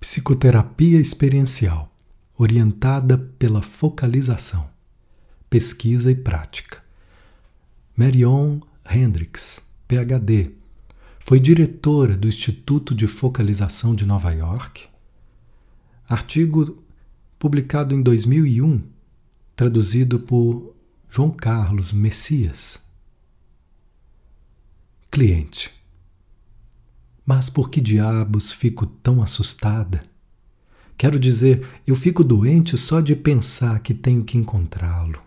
Psicoterapia experiencial, orientada pela focalização, pesquisa e prática. Marion Hendricks, PhD, foi diretora do Instituto de Focalização de Nova York. Artigo publicado em 2001, traduzido por João Carlos Messias. Cliente. Mas por que diabos fico tão assustada? Quero dizer, eu fico doente só de pensar que tenho que encontrá-lo.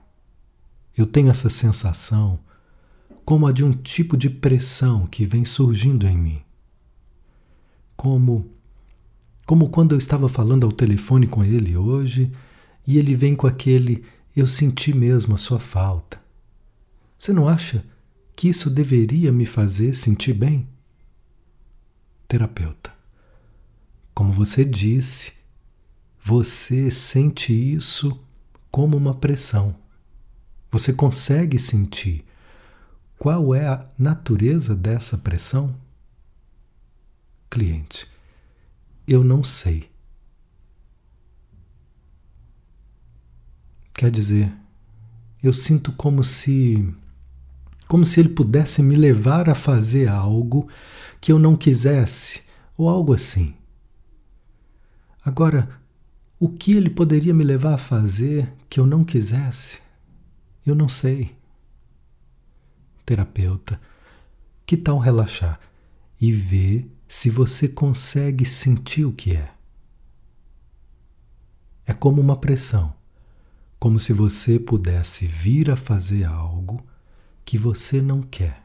Eu tenho essa sensação como a de um tipo de pressão que vem surgindo em mim. Como como quando eu estava falando ao telefone com ele hoje e ele vem com aquele eu senti mesmo a sua falta. Você não acha que isso deveria me fazer sentir bem? Terapeuta. Como você disse, você sente isso como uma pressão. Você consegue sentir qual é a natureza dessa pressão? Cliente, eu não sei. Quer dizer, eu sinto como se como se ele pudesse me levar a fazer algo que eu não quisesse, ou algo assim. Agora, o que ele poderia me levar a fazer que eu não quisesse? Eu não sei. Terapeuta, que tal relaxar e ver se você consegue sentir o que é? É como uma pressão, como se você pudesse vir a fazer algo que você não quer.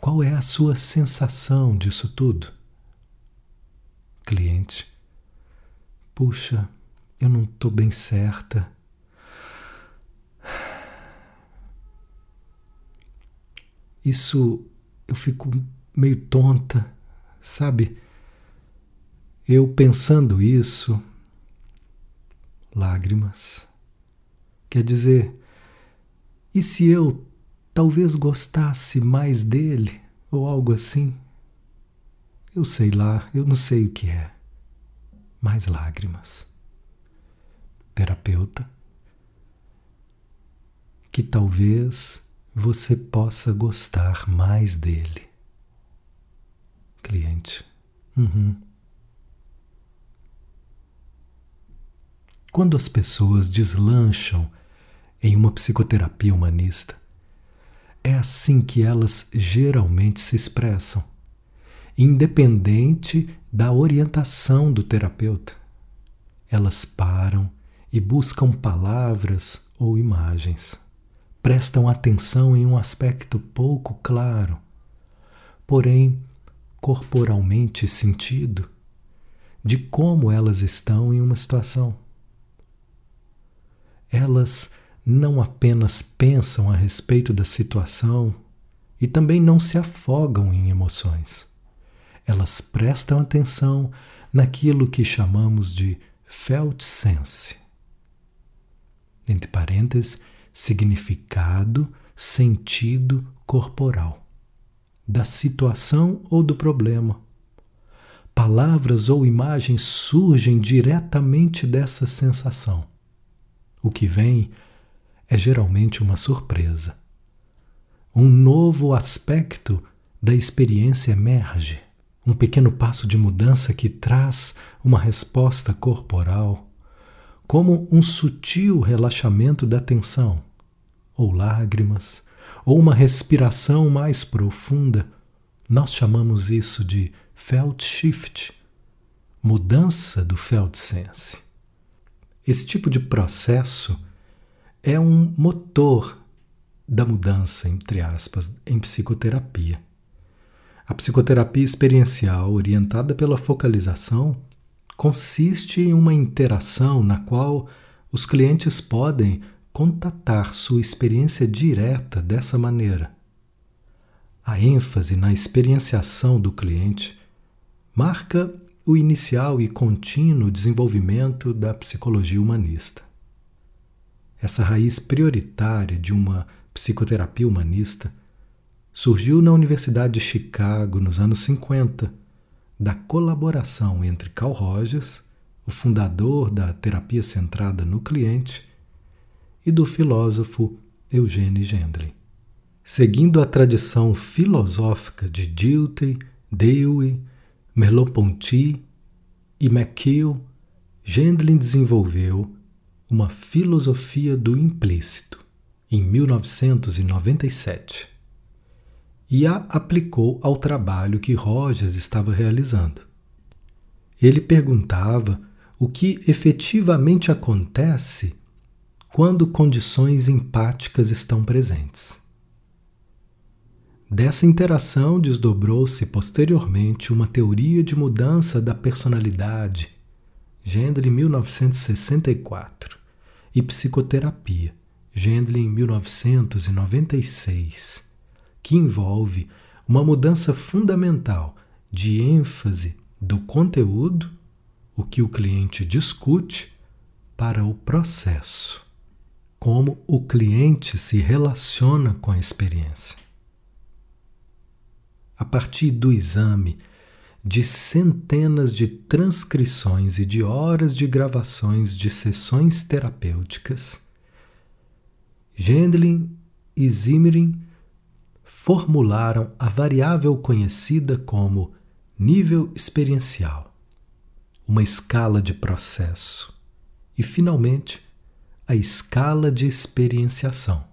Qual é a sua sensação disso tudo? Cliente, puxa, eu não estou bem certa. Isso eu fico meio tonta, sabe? Eu pensando isso, lágrimas. Quer dizer, e se eu talvez gostasse mais dele ou algo assim. Eu sei lá, eu não sei o que é. Mais lágrimas. Terapeuta, que talvez você possa gostar mais dele. Cliente, uhum. Quando as pessoas deslancham em uma psicoterapia humanista, é assim que elas geralmente se expressam, independente da orientação do terapeuta. Elas param e buscam palavras ou imagens. Prestam atenção em um aspecto pouco claro, porém corporalmente sentido, de como elas estão em uma situação. Elas não apenas pensam a respeito da situação e também não se afogam em emoções. Elas prestam atenção naquilo que chamamos de felt sense. Entre parênteses, significado, sentido corporal da situação ou do problema. Palavras ou imagens surgem diretamente dessa sensação. O que vem é geralmente uma surpresa. Um novo aspecto da experiência emerge, um pequeno passo de mudança que traz uma resposta corporal, como um sutil relaxamento da tensão, ou lágrimas, ou uma respiração mais profunda. Nós chamamos isso de felt shift, mudança do felt sense. Esse tipo de processo é um motor da mudança, entre aspas, em psicoterapia. A psicoterapia experiencial orientada pela focalização consiste em uma interação na qual os clientes podem contatar sua experiência direta dessa maneira. A ênfase na experienciação do cliente marca o inicial e contínuo desenvolvimento da psicologia humanista essa raiz prioritária de uma psicoterapia humanista surgiu na Universidade de Chicago nos anos 50, da colaboração entre Carl Rogers, o fundador da terapia centrada no cliente, e do filósofo Eugene Gendlin. Seguindo a tradição filosófica de Dilthey, Dewey, Merleau-Ponty e McKeel, Gendlin desenvolveu uma filosofia do implícito em 1997 e a aplicou ao trabalho que Rogers estava realizando. Ele perguntava o que efetivamente acontece quando condições empáticas estão presentes. Dessa interação desdobrou-se posteriormente uma teoria de mudança da personalidade, Gendlin 1964, e psicoterapia, Gendlin 1996, que envolve uma mudança fundamental de ênfase do conteúdo, o que o cliente discute, para o processo, como o cliente se relaciona com a experiência. A partir do exame de centenas de transcrições e de horas de gravações de sessões terapêuticas, Gendlin e Zimmerin formularam a variável conhecida como nível experiencial, uma escala de processo, e, finalmente, a escala de experienciação.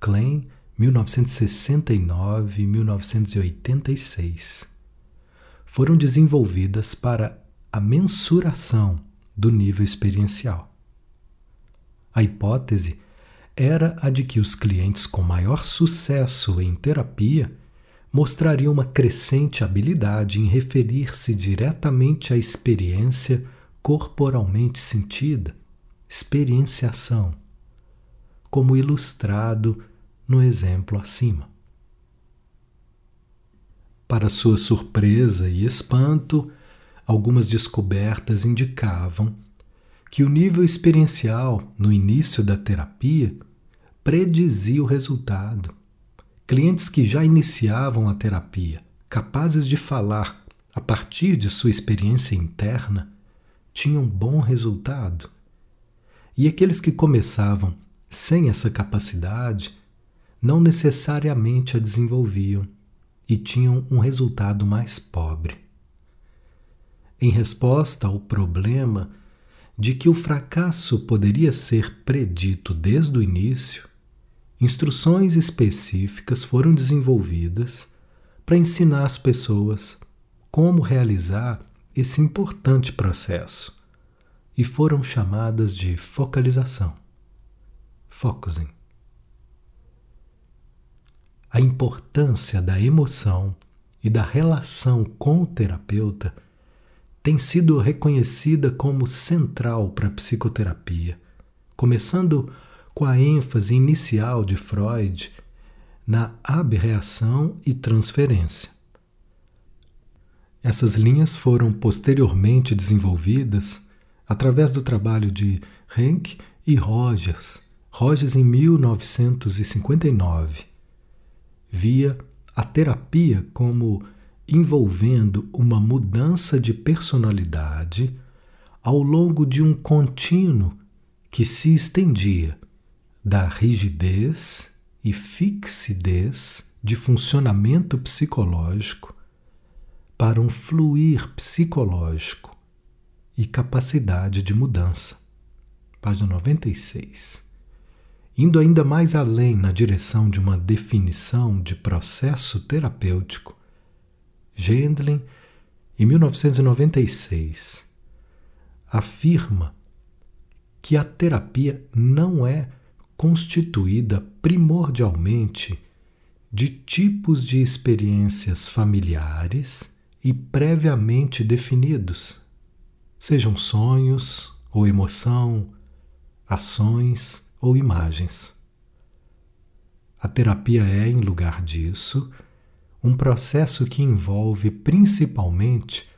Klein 1969 e 1986 foram desenvolvidas para a mensuração do nível experiencial. A hipótese era a de que os clientes com maior sucesso em terapia mostrariam uma crescente habilidade em referir-se diretamente à experiência corporalmente sentida, experienciação, como ilustrado no exemplo acima. Para sua surpresa e espanto, algumas descobertas indicavam que o nível experiencial no início da terapia predizia o resultado. Clientes que já iniciavam a terapia, capazes de falar a partir de sua experiência interna, tinham bom resultado. E aqueles que começavam sem essa capacidade não necessariamente a desenvolviam e tinham um resultado mais pobre. Em resposta ao problema de que o fracasso poderia ser predito desde o início, instruções específicas foram desenvolvidas para ensinar as pessoas como realizar esse importante processo e foram chamadas de focalização, focusing a importância da emoção e da relação com o terapeuta tem sido reconhecida como central para a psicoterapia, começando com a ênfase inicial de Freud na abreação e transferência. Essas linhas foram posteriormente desenvolvidas através do trabalho de Henck e Rogers, Rogers em 1959 via a terapia como envolvendo uma mudança de personalidade ao longo de um contínuo que se estendia da rigidez e fixidez de funcionamento psicológico para um fluir psicológico e capacidade de mudança. Página 96 indo ainda mais além na direção de uma definição de processo terapêutico, Gendlin, em 1996, afirma que a terapia não é constituída primordialmente de tipos de experiências familiares e previamente definidos, sejam sonhos ou emoção, ações ou imagens. A terapia é, em lugar disso, um processo que envolve principalmente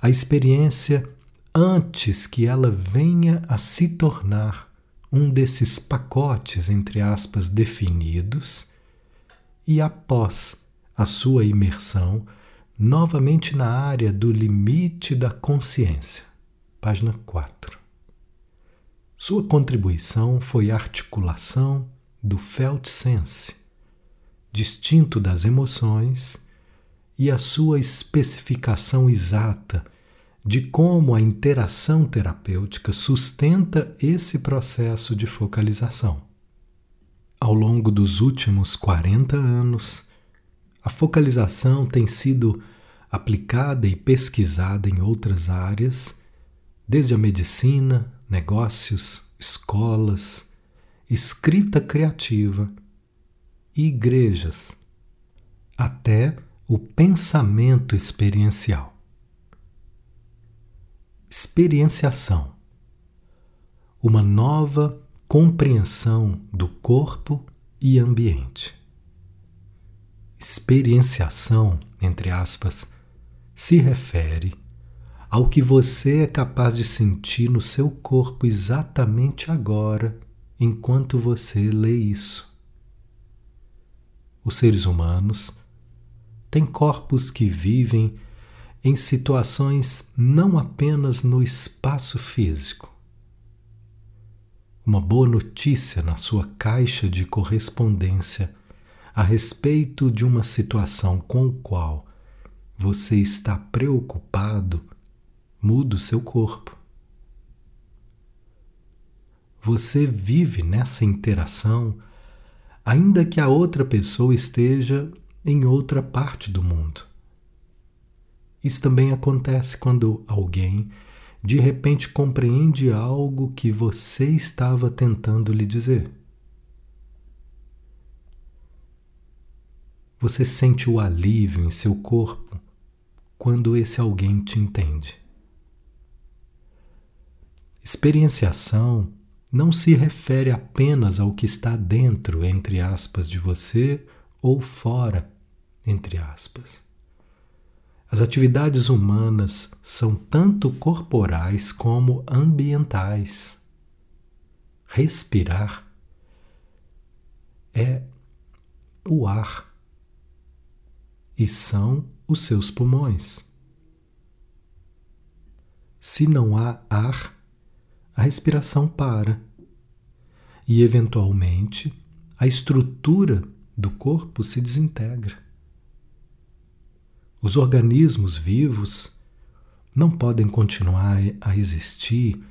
a experiência antes que ela venha a se tornar um desses pacotes, entre aspas, definidos, e após a sua imersão novamente na área do limite da consciência, página 4. Sua contribuição foi a articulação do felt sense, distinto das emoções, e a sua especificação exata de como a interação terapêutica sustenta esse processo de focalização. Ao longo dos últimos 40 anos, a focalização tem sido aplicada e pesquisada em outras áreas, desde a medicina, negócios, escolas, escrita criativa e igrejas, até o pensamento experiencial experienciação, uma nova compreensão do corpo e ambiente. Experienciação, entre aspas, se refere ao que você é capaz de sentir no seu corpo exatamente agora, enquanto você lê isso. Os seres humanos têm corpos que vivem em situações não apenas no espaço físico. Uma boa notícia na sua caixa de correspondência a respeito de uma situação com a qual você está preocupado muda o seu corpo. Você vive nessa interação, ainda que a outra pessoa esteja em outra parte do mundo. Isso também acontece quando alguém de repente compreende algo que você estava tentando lhe dizer. Você sente o alívio em seu corpo quando esse alguém te entende. Experienciação não se refere apenas ao que está dentro, entre aspas, de você ou fora, entre aspas. As atividades humanas são tanto corporais como ambientais. Respirar é o ar e são os seus pulmões. Se não há ar, a respiração para e, eventualmente, a estrutura do corpo se desintegra. Os organismos vivos não podem continuar a existir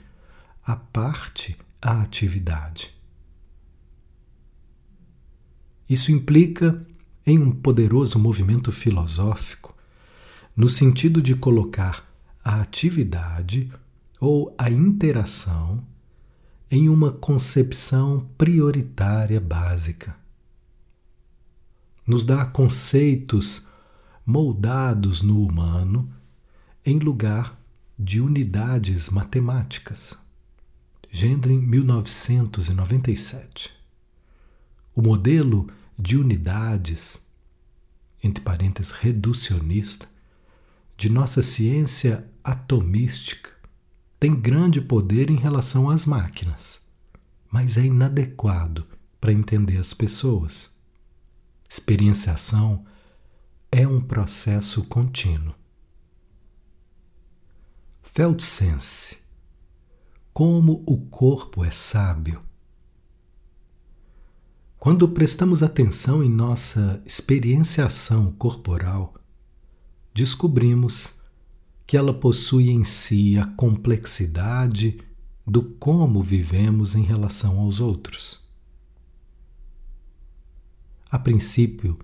à parte a atividade. Isso implica em um poderoso movimento filosófico, no sentido de colocar a atividade ou a interação em uma concepção prioritária básica. Nos dá conceitos moldados no humano em lugar de unidades matemáticas. Gendrin, 1997. O modelo de unidades, entre parênteses, reducionista, de nossa ciência atomística tem grande poder em relação às máquinas, mas é inadequado para entender as pessoas. Experienciação é um processo contínuo. Feldsense Como o corpo é sábio. Quando prestamos atenção em nossa experienciação corporal, descobrimos que ela possui em si a complexidade do como vivemos em relação aos outros. A princípio,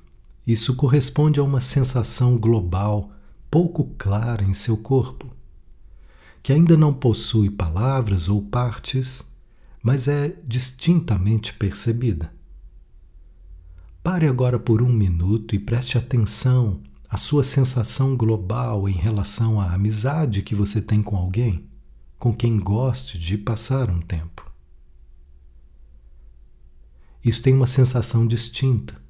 isso corresponde a uma sensação global pouco clara em seu corpo, que ainda não possui palavras ou partes, mas é distintamente percebida. Pare agora por um minuto e preste atenção à sua sensação global em relação à amizade que você tem com alguém com quem goste de passar um tempo. Isso tem uma sensação distinta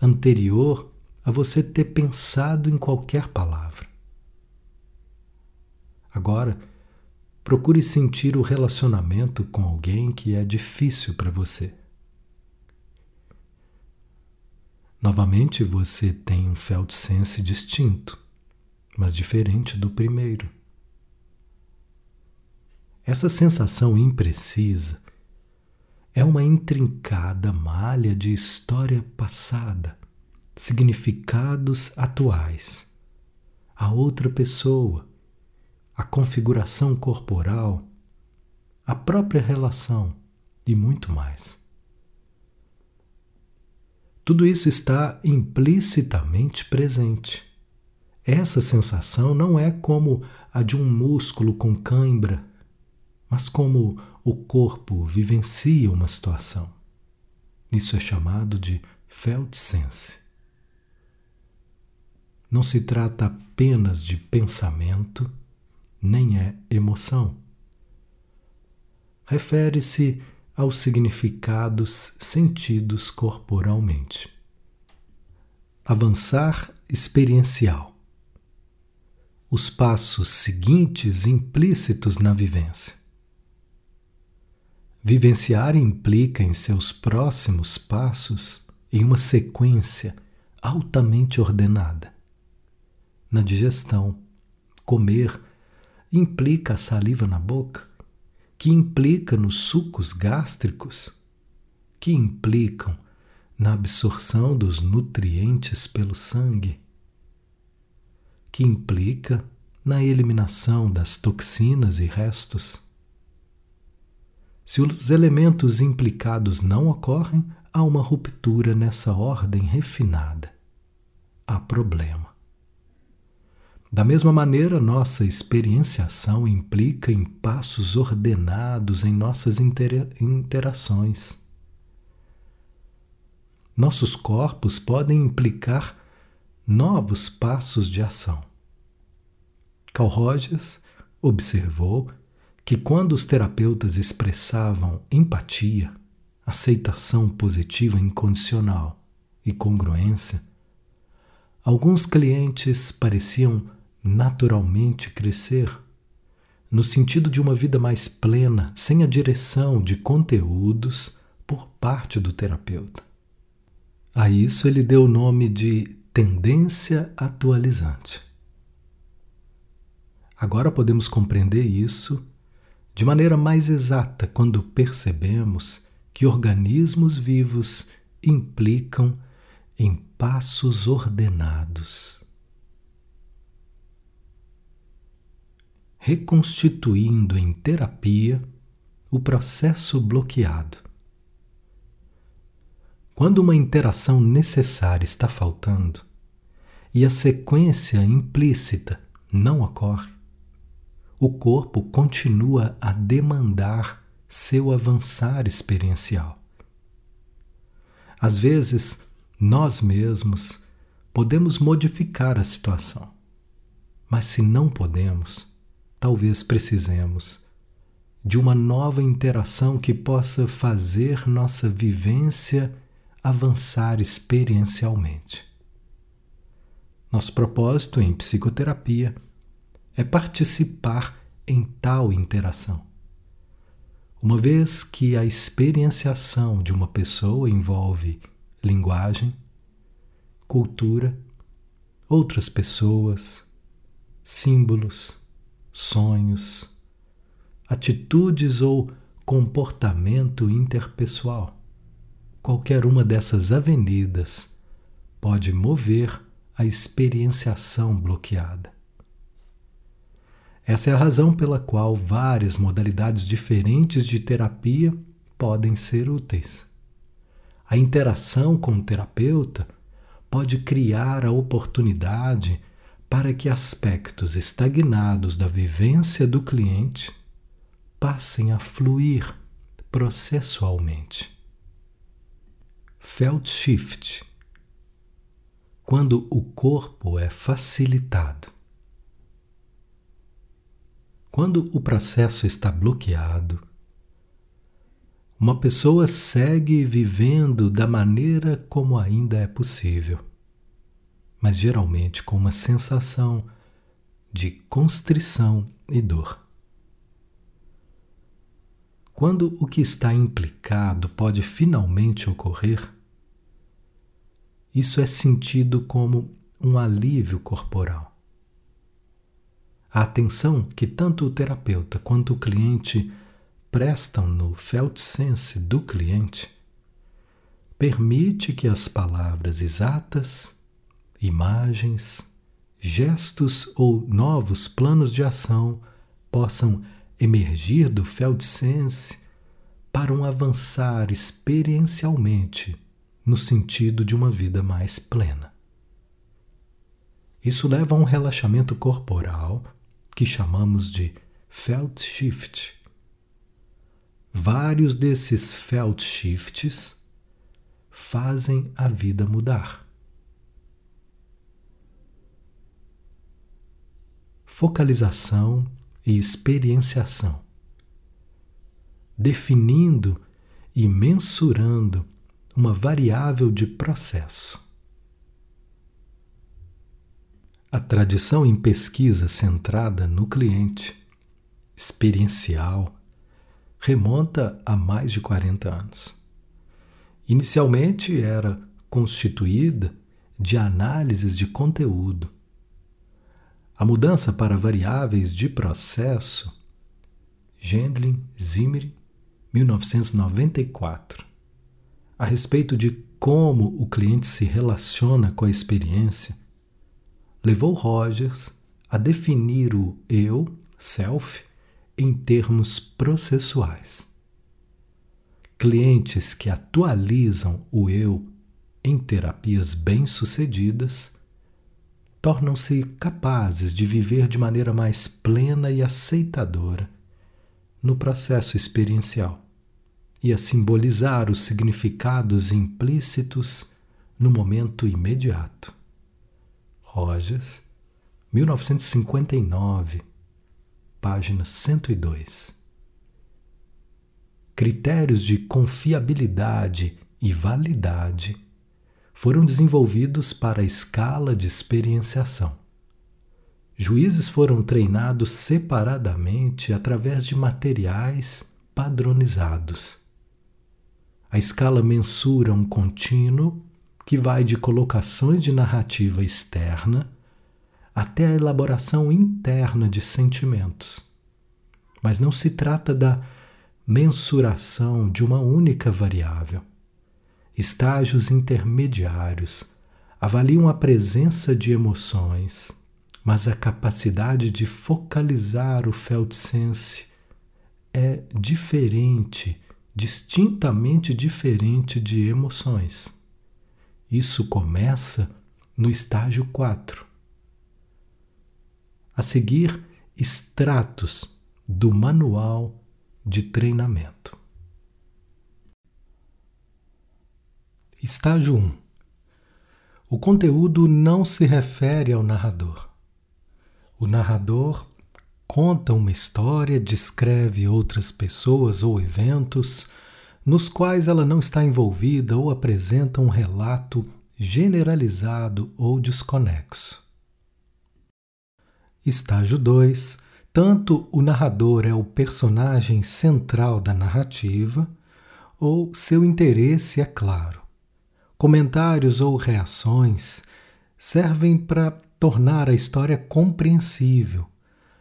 anterior a você ter pensado em qualquer palavra. Agora, procure sentir o relacionamento com alguém que é difícil para você. Novamente você tem um felt sense distinto, mas diferente do primeiro. Essa sensação imprecisa é uma intrincada malha de história passada, significados atuais, a outra pessoa, a configuração corporal, a própria relação e muito mais. Tudo isso está implicitamente presente. Essa sensação não é como a de um músculo com cãibra mas como o corpo vivencia uma situação. Isso é chamado de felt sense. Não se trata apenas de pensamento, nem é emoção. Refere-se aos significados sentidos corporalmente. Avançar experiencial. Os passos seguintes implícitos na vivência. Vivenciar implica em seus próximos passos em uma sequência altamente ordenada. Na digestão, comer implica a saliva na boca, que implica nos sucos gástricos, que implicam na absorção dos nutrientes pelo sangue, que implica na eliminação das toxinas e restos se os elementos implicados não ocorrem, há uma ruptura nessa ordem refinada. Há problema. Da mesma maneira, nossa experienciação implica em passos ordenados em nossas intera interações. Nossos corpos podem implicar novos passos de ação. Carl Rogers observou que quando os terapeutas expressavam empatia, aceitação positiva incondicional e congruência, alguns clientes pareciam naturalmente crescer, no sentido de uma vida mais plena, sem a direção de conteúdos por parte do terapeuta. A isso ele deu o nome de tendência atualizante. Agora podemos compreender isso de maneira mais exata quando percebemos que organismos vivos implicam em passos ordenados. Reconstituindo em terapia o processo bloqueado. Quando uma interação necessária está faltando e a sequência implícita não ocorre, o corpo continua a demandar seu avançar experiencial. Às vezes, nós mesmos podemos modificar a situação, mas se não podemos, talvez precisemos de uma nova interação que possa fazer nossa vivência avançar experiencialmente. Nosso propósito em psicoterapia é participar em tal interação. Uma vez que a experienciação de uma pessoa envolve linguagem, cultura, outras pessoas, símbolos, sonhos, atitudes ou comportamento interpessoal. Qualquer uma dessas avenidas pode mover a experienciação bloqueada. Essa é a razão pela qual várias modalidades diferentes de terapia podem ser úteis. A interação com o terapeuta pode criar a oportunidade para que aspectos estagnados da vivência do cliente passem a fluir processualmente. Felt shift quando o corpo é facilitado. Quando o processo está bloqueado, uma pessoa segue vivendo da maneira como ainda é possível, mas geralmente com uma sensação de constrição e dor. Quando o que está implicado pode finalmente ocorrer, isso é sentido como um alívio corporal. A atenção que tanto o terapeuta quanto o cliente prestam no felt sense do cliente permite que as palavras exatas, imagens, gestos ou novos planos de ação possam emergir do felt sense para um avançar experiencialmente no sentido de uma vida mais plena. Isso leva a um relaxamento corporal que chamamos de felt shift. Vários desses felt shifts fazem a vida mudar. Focalização e experienciação. Definindo e mensurando uma variável de processo. A tradição em pesquisa centrada no cliente, experiencial, remonta a mais de 40 anos. Inicialmente era constituída de análises de conteúdo. A mudança para variáveis de processo, Gendlin Zimri, 1994, a respeito de como o cliente se relaciona com a experiência levou Rogers a definir o eu, self, em termos processuais. Clientes que atualizam o eu em terapias bem-sucedidas tornam-se capazes de viver de maneira mais plena e aceitadora no processo experiencial e a simbolizar os significados implícitos no momento imediato. Rogers, 1959, página 102. Critérios de confiabilidade e validade foram desenvolvidos para a escala de experienciação. Juízes foram treinados separadamente através de materiais padronizados. A escala mensura um contínuo que vai de colocações de narrativa externa até a elaboração interna de sentimentos. Mas não se trata da mensuração de uma única variável. Estágios intermediários avaliam a presença de emoções, mas a capacidade de focalizar o felt sense é diferente, distintamente diferente de emoções. Isso começa no estágio 4. A seguir, extratos do manual de treinamento. Estágio 1. O conteúdo não se refere ao narrador. O narrador conta uma história, descreve outras pessoas ou eventos, nos quais ela não está envolvida ou apresenta um relato generalizado ou desconexo. Estágio 2. Tanto o narrador é o personagem central da narrativa, ou seu interesse é claro. Comentários ou reações servem para tornar a história compreensível,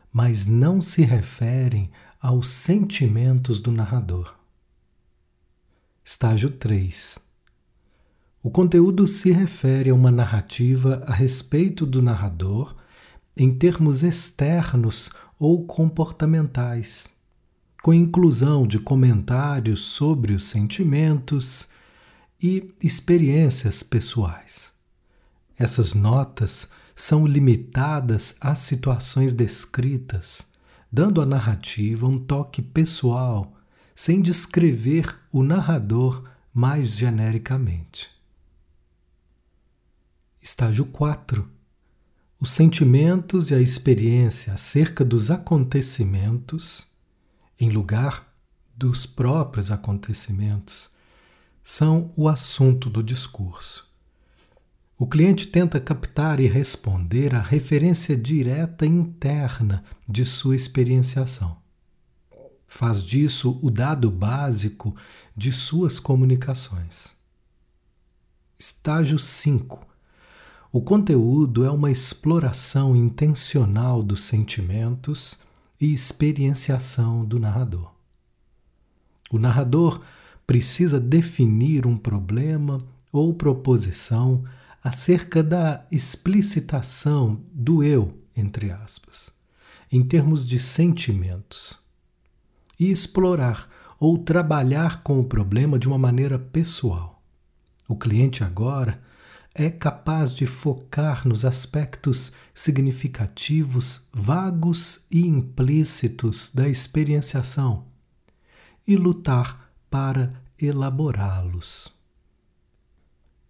mas não se referem aos sentimentos do narrador. Estágio 3. O conteúdo se refere a uma narrativa a respeito do narrador em termos externos ou comportamentais, com inclusão de comentários sobre os sentimentos e experiências pessoais. Essas notas são limitadas às situações descritas, dando à narrativa um toque pessoal sem descrever o narrador mais genericamente. Estágio 4. Os sentimentos e a experiência acerca dos acontecimentos, em lugar dos próprios acontecimentos, são o assunto do discurso. O cliente tenta captar e responder à referência direta interna de sua experienciação faz disso o dado básico de suas comunicações. Estágio 5. O conteúdo é uma exploração intencional dos sentimentos e experienciação do narrador. O narrador precisa definir um problema ou proposição acerca da explicitação do eu, entre aspas, em termos de sentimentos, e explorar ou trabalhar com o problema de uma maneira pessoal. O cliente agora é capaz de focar nos aspectos significativos, vagos e implícitos da experienciação e lutar para elaborá-los.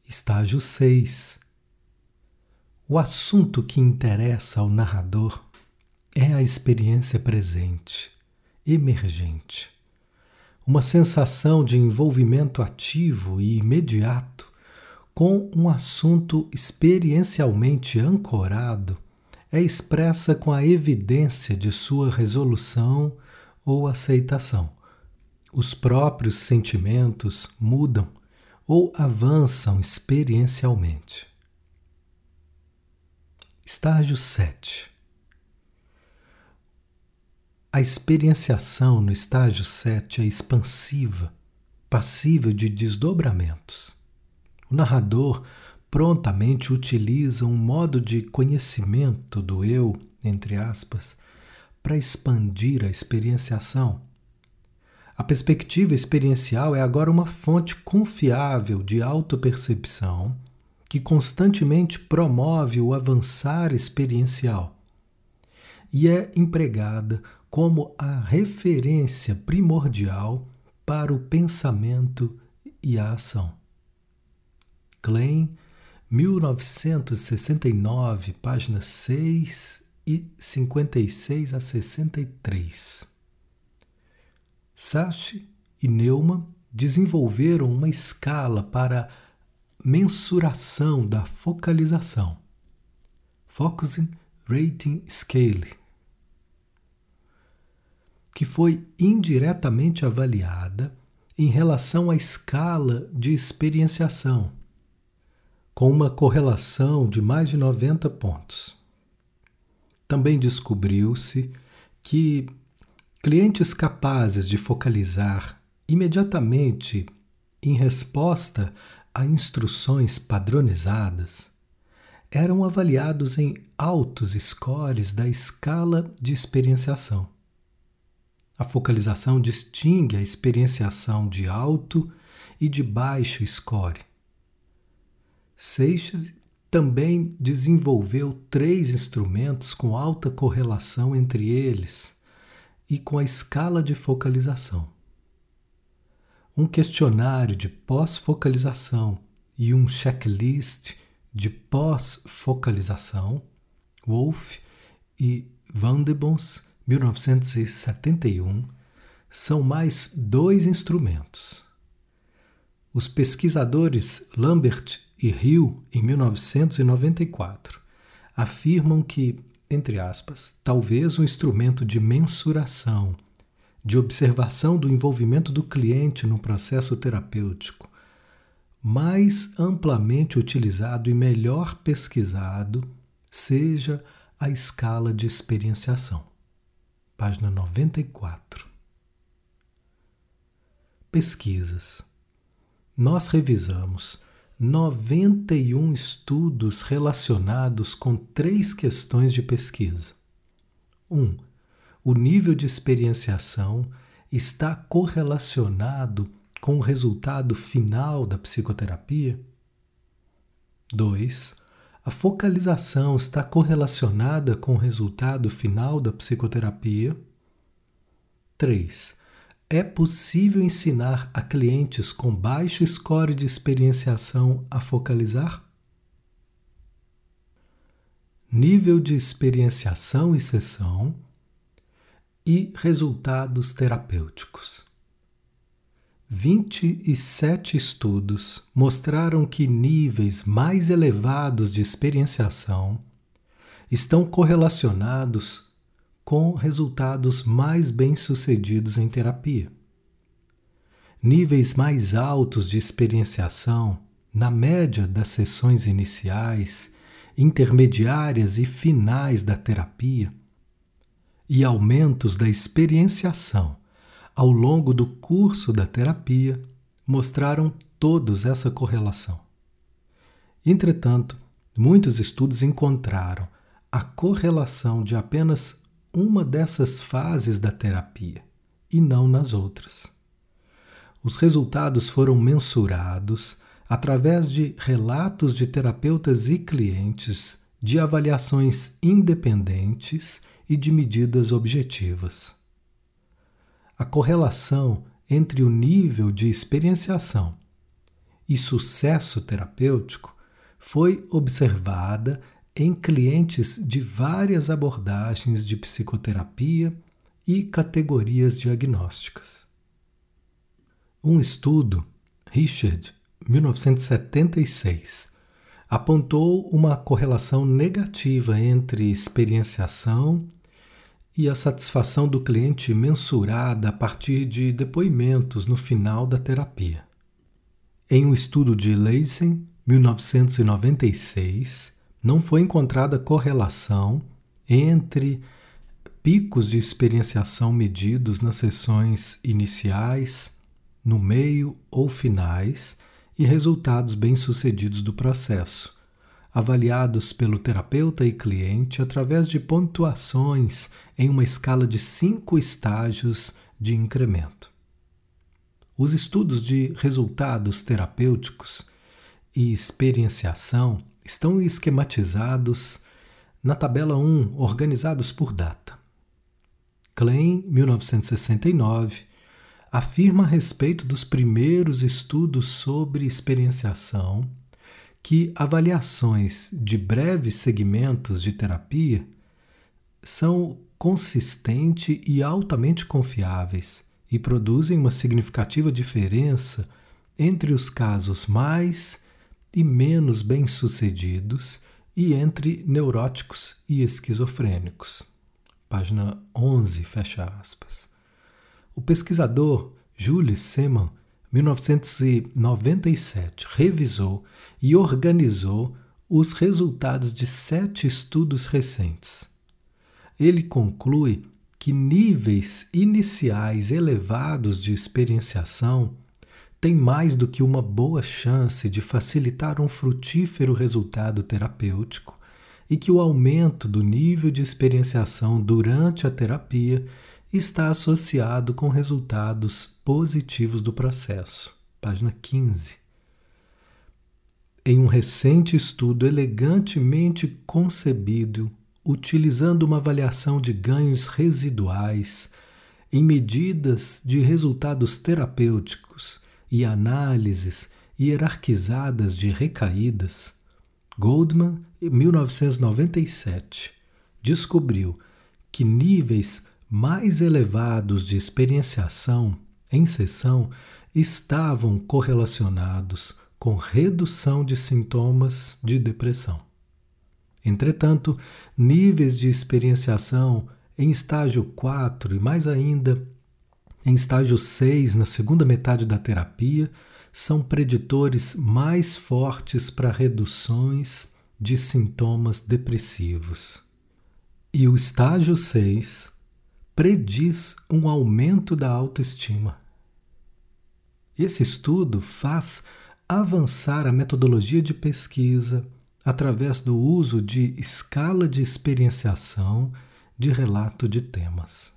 Estágio 6 O assunto que interessa ao narrador é a experiência presente, emergente. Uma sensação de envolvimento ativo e imediato com um assunto experiencialmente ancorado é expressa com a evidência de sua resolução ou aceitação. Os próprios sentimentos mudam ou avançam experiencialmente. Estágio 7. A experienciação no estágio 7 é expansiva, passível de desdobramentos. O narrador prontamente utiliza um modo de conhecimento do eu, entre aspas, para expandir a experienciação a perspectiva experiencial é agora uma fonte confiável de autopercepção que constantemente promove o avançar experiencial e é empregada como a referência primordial para o pensamento e a ação. Klein, 1969, páginas 6 e 56 a 63. Sachi e Neumann desenvolveram uma escala para mensuração da focalização, Focusing Rating Scale, que foi indiretamente avaliada em relação à escala de experienciação, com uma correlação de mais de 90 pontos. Também descobriu-se que Clientes capazes de focalizar imediatamente em resposta a instruções padronizadas eram avaliados em altos scores da escala de experienciação. A focalização distingue a experienciação de alto e de baixo score. Seixas também desenvolveu três instrumentos com alta correlação entre eles e com a escala de focalização. Um questionário de pós-focalização e um checklist de pós-focalização, Wolff e Vandebons, 1971, são mais dois instrumentos. Os pesquisadores Lambert e Hill, em 1994, afirmam que entre aspas, talvez um instrumento de mensuração, de observação do envolvimento do cliente no processo terapêutico, mais amplamente utilizado e melhor pesquisado seja a escala de experienciação. Página 94. Pesquisas. Nós revisamos 91 estudos relacionados com três questões de pesquisa. 1. Um, o nível de experienciação está correlacionado com o resultado final da psicoterapia? 2. A focalização está correlacionada com o resultado final da psicoterapia? 3 é possível ensinar a clientes com baixo score de experienciação a focalizar? Nível de experienciação e sessão e resultados terapêuticos. 27 estudos mostraram que níveis mais elevados de experienciação estão correlacionados com resultados mais bem-sucedidos em terapia. Níveis mais altos de experienciação na média das sessões iniciais, intermediárias e finais da terapia, e aumentos da experienciação ao longo do curso da terapia mostraram todos essa correlação. Entretanto, muitos estudos encontraram a correlação de apenas uma dessas fases da terapia e não nas outras. Os resultados foram mensurados através de relatos de terapeutas e clientes, de avaliações independentes e de medidas objetivas. A correlação entre o nível de experienciação e sucesso terapêutico foi observada em clientes de várias abordagens de psicoterapia e categorias diagnósticas. Um estudo, Richard, 1976, apontou uma correlação negativa entre experienciação e a satisfação do cliente mensurada a partir de depoimentos no final da terapia. Em um estudo de Leisen, 1996, não foi encontrada correlação entre picos de experienciação medidos nas sessões iniciais, no meio ou finais e resultados bem-sucedidos do processo, avaliados pelo terapeuta e cliente através de pontuações em uma escala de cinco estágios de incremento. Os estudos de resultados terapêuticos e experienciação estão esquematizados na tabela 1, organizados por data. Klein, 1969, afirma a respeito dos primeiros estudos sobre experienciação que avaliações de breves segmentos de terapia são consistentes e altamente confiáveis e produzem uma significativa diferença entre os casos mais e menos bem-sucedidos e entre neuróticos e esquizofrênicos. Página 11, fecha aspas. O pesquisador Julius Seman, 1997, revisou e organizou os resultados de sete estudos recentes. Ele conclui que níveis iniciais elevados de experienciação têm mais do que uma boa chance de facilitar um frutífero resultado terapêutico e que o aumento do nível de experienciação durante a terapia está associado com resultados positivos do processo. Página 15. Em um recente estudo elegantemente concebido, utilizando uma avaliação de ganhos residuais em medidas de resultados terapêuticos e análises hierarquizadas de recaídas, Goldman, em 1997, descobriu que níveis mais elevados de experienciação em sessão estavam correlacionados com redução de sintomas de depressão. Entretanto, níveis de experienciação em estágio 4 e mais ainda em estágio 6, na segunda metade da terapia, são preditores mais fortes para reduções de sintomas depressivos. E o estágio 6 prediz um aumento da autoestima. Esse estudo faz avançar a metodologia de pesquisa através do uso de escala de experienciação de relato de temas.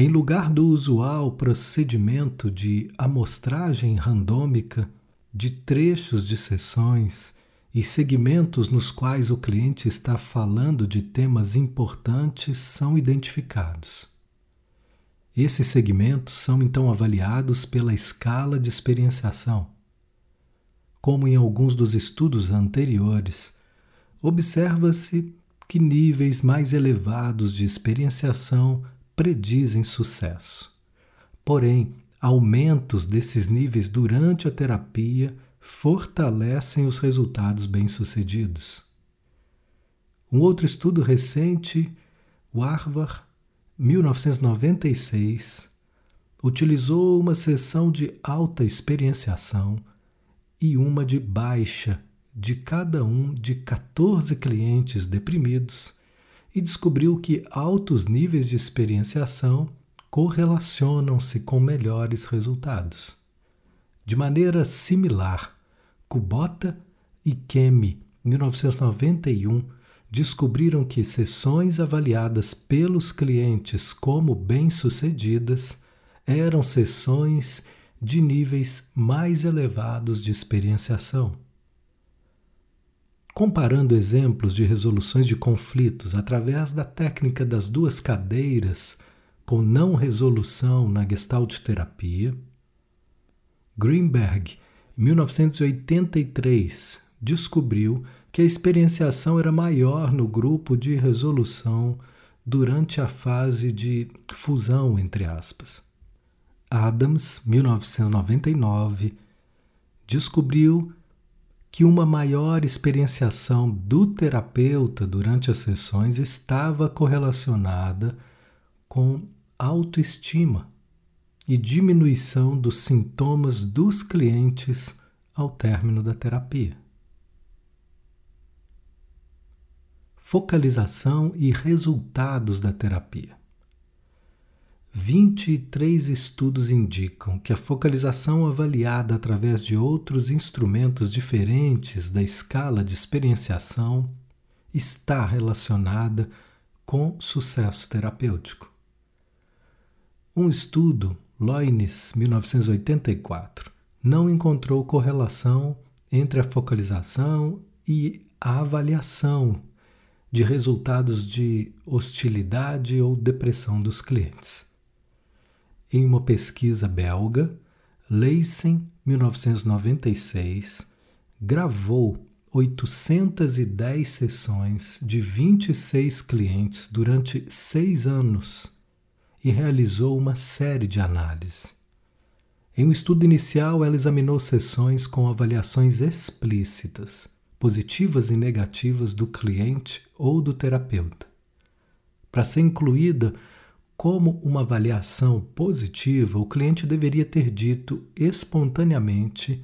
Em lugar do usual procedimento de amostragem randômica de trechos de sessões e segmentos nos quais o cliente está falando de temas importantes são identificados. Esses segmentos são então avaliados pela escala de experienciação. Como em alguns dos estudos anteriores, observa-se que níveis mais elevados de experienciação predizem sucesso. Porém, aumentos desses níveis durante a terapia fortalecem os resultados bem-sucedidos. Um outro estudo recente, o Harvard, 1996, utilizou uma sessão de alta experienciação e uma de baixa de cada um de 14 clientes deprimidos e descobriu que altos níveis de experienciação correlacionam-se com melhores resultados. De maneira similar, Kubota e Kemi, 1991, descobriram que sessões avaliadas pelos clientes como bem-sucedidas eram sessões de níveis mais elevados de experienciação. Comparando exemplos de resoluções de conflitos através da técnica das duas cadeiras com não resolução na Gestalt terapia, Greenberg, em 1983, descobriu que a experienciação era maior no grupo de resolução durante a fase de fusão, entre aspas. Adams, 1999, descobriu que uma maior experienciação do terapeuta durante as sessões estava correlacionada com autoestima e diminuição dos sintomas dos clientes ao término da terapia. Focalização e resultados da terapia. 23 estudos indicam que a focalização avaliada através de outros instrumentos diferentes da escala de experienciação está relacionada com sucesso terapêutico. Um estudo, Loines 1984, não encontrou correlação entre a focalização e a avaliação de resultados de hostilidade ou depressão dos clientes. Em uma pesquisa belga, Leysen, 1996, gravou 810 sessões de 26 clientes durante seis anos e realizou uma série de análises. Em um estudo inicial, ela examinou sessões com avaliações explícitas, positivas e negativas do cliente ou do terapeuta. Para ser incluída como uma avaliação positiva, o cliente deveria ter dito espontaneamente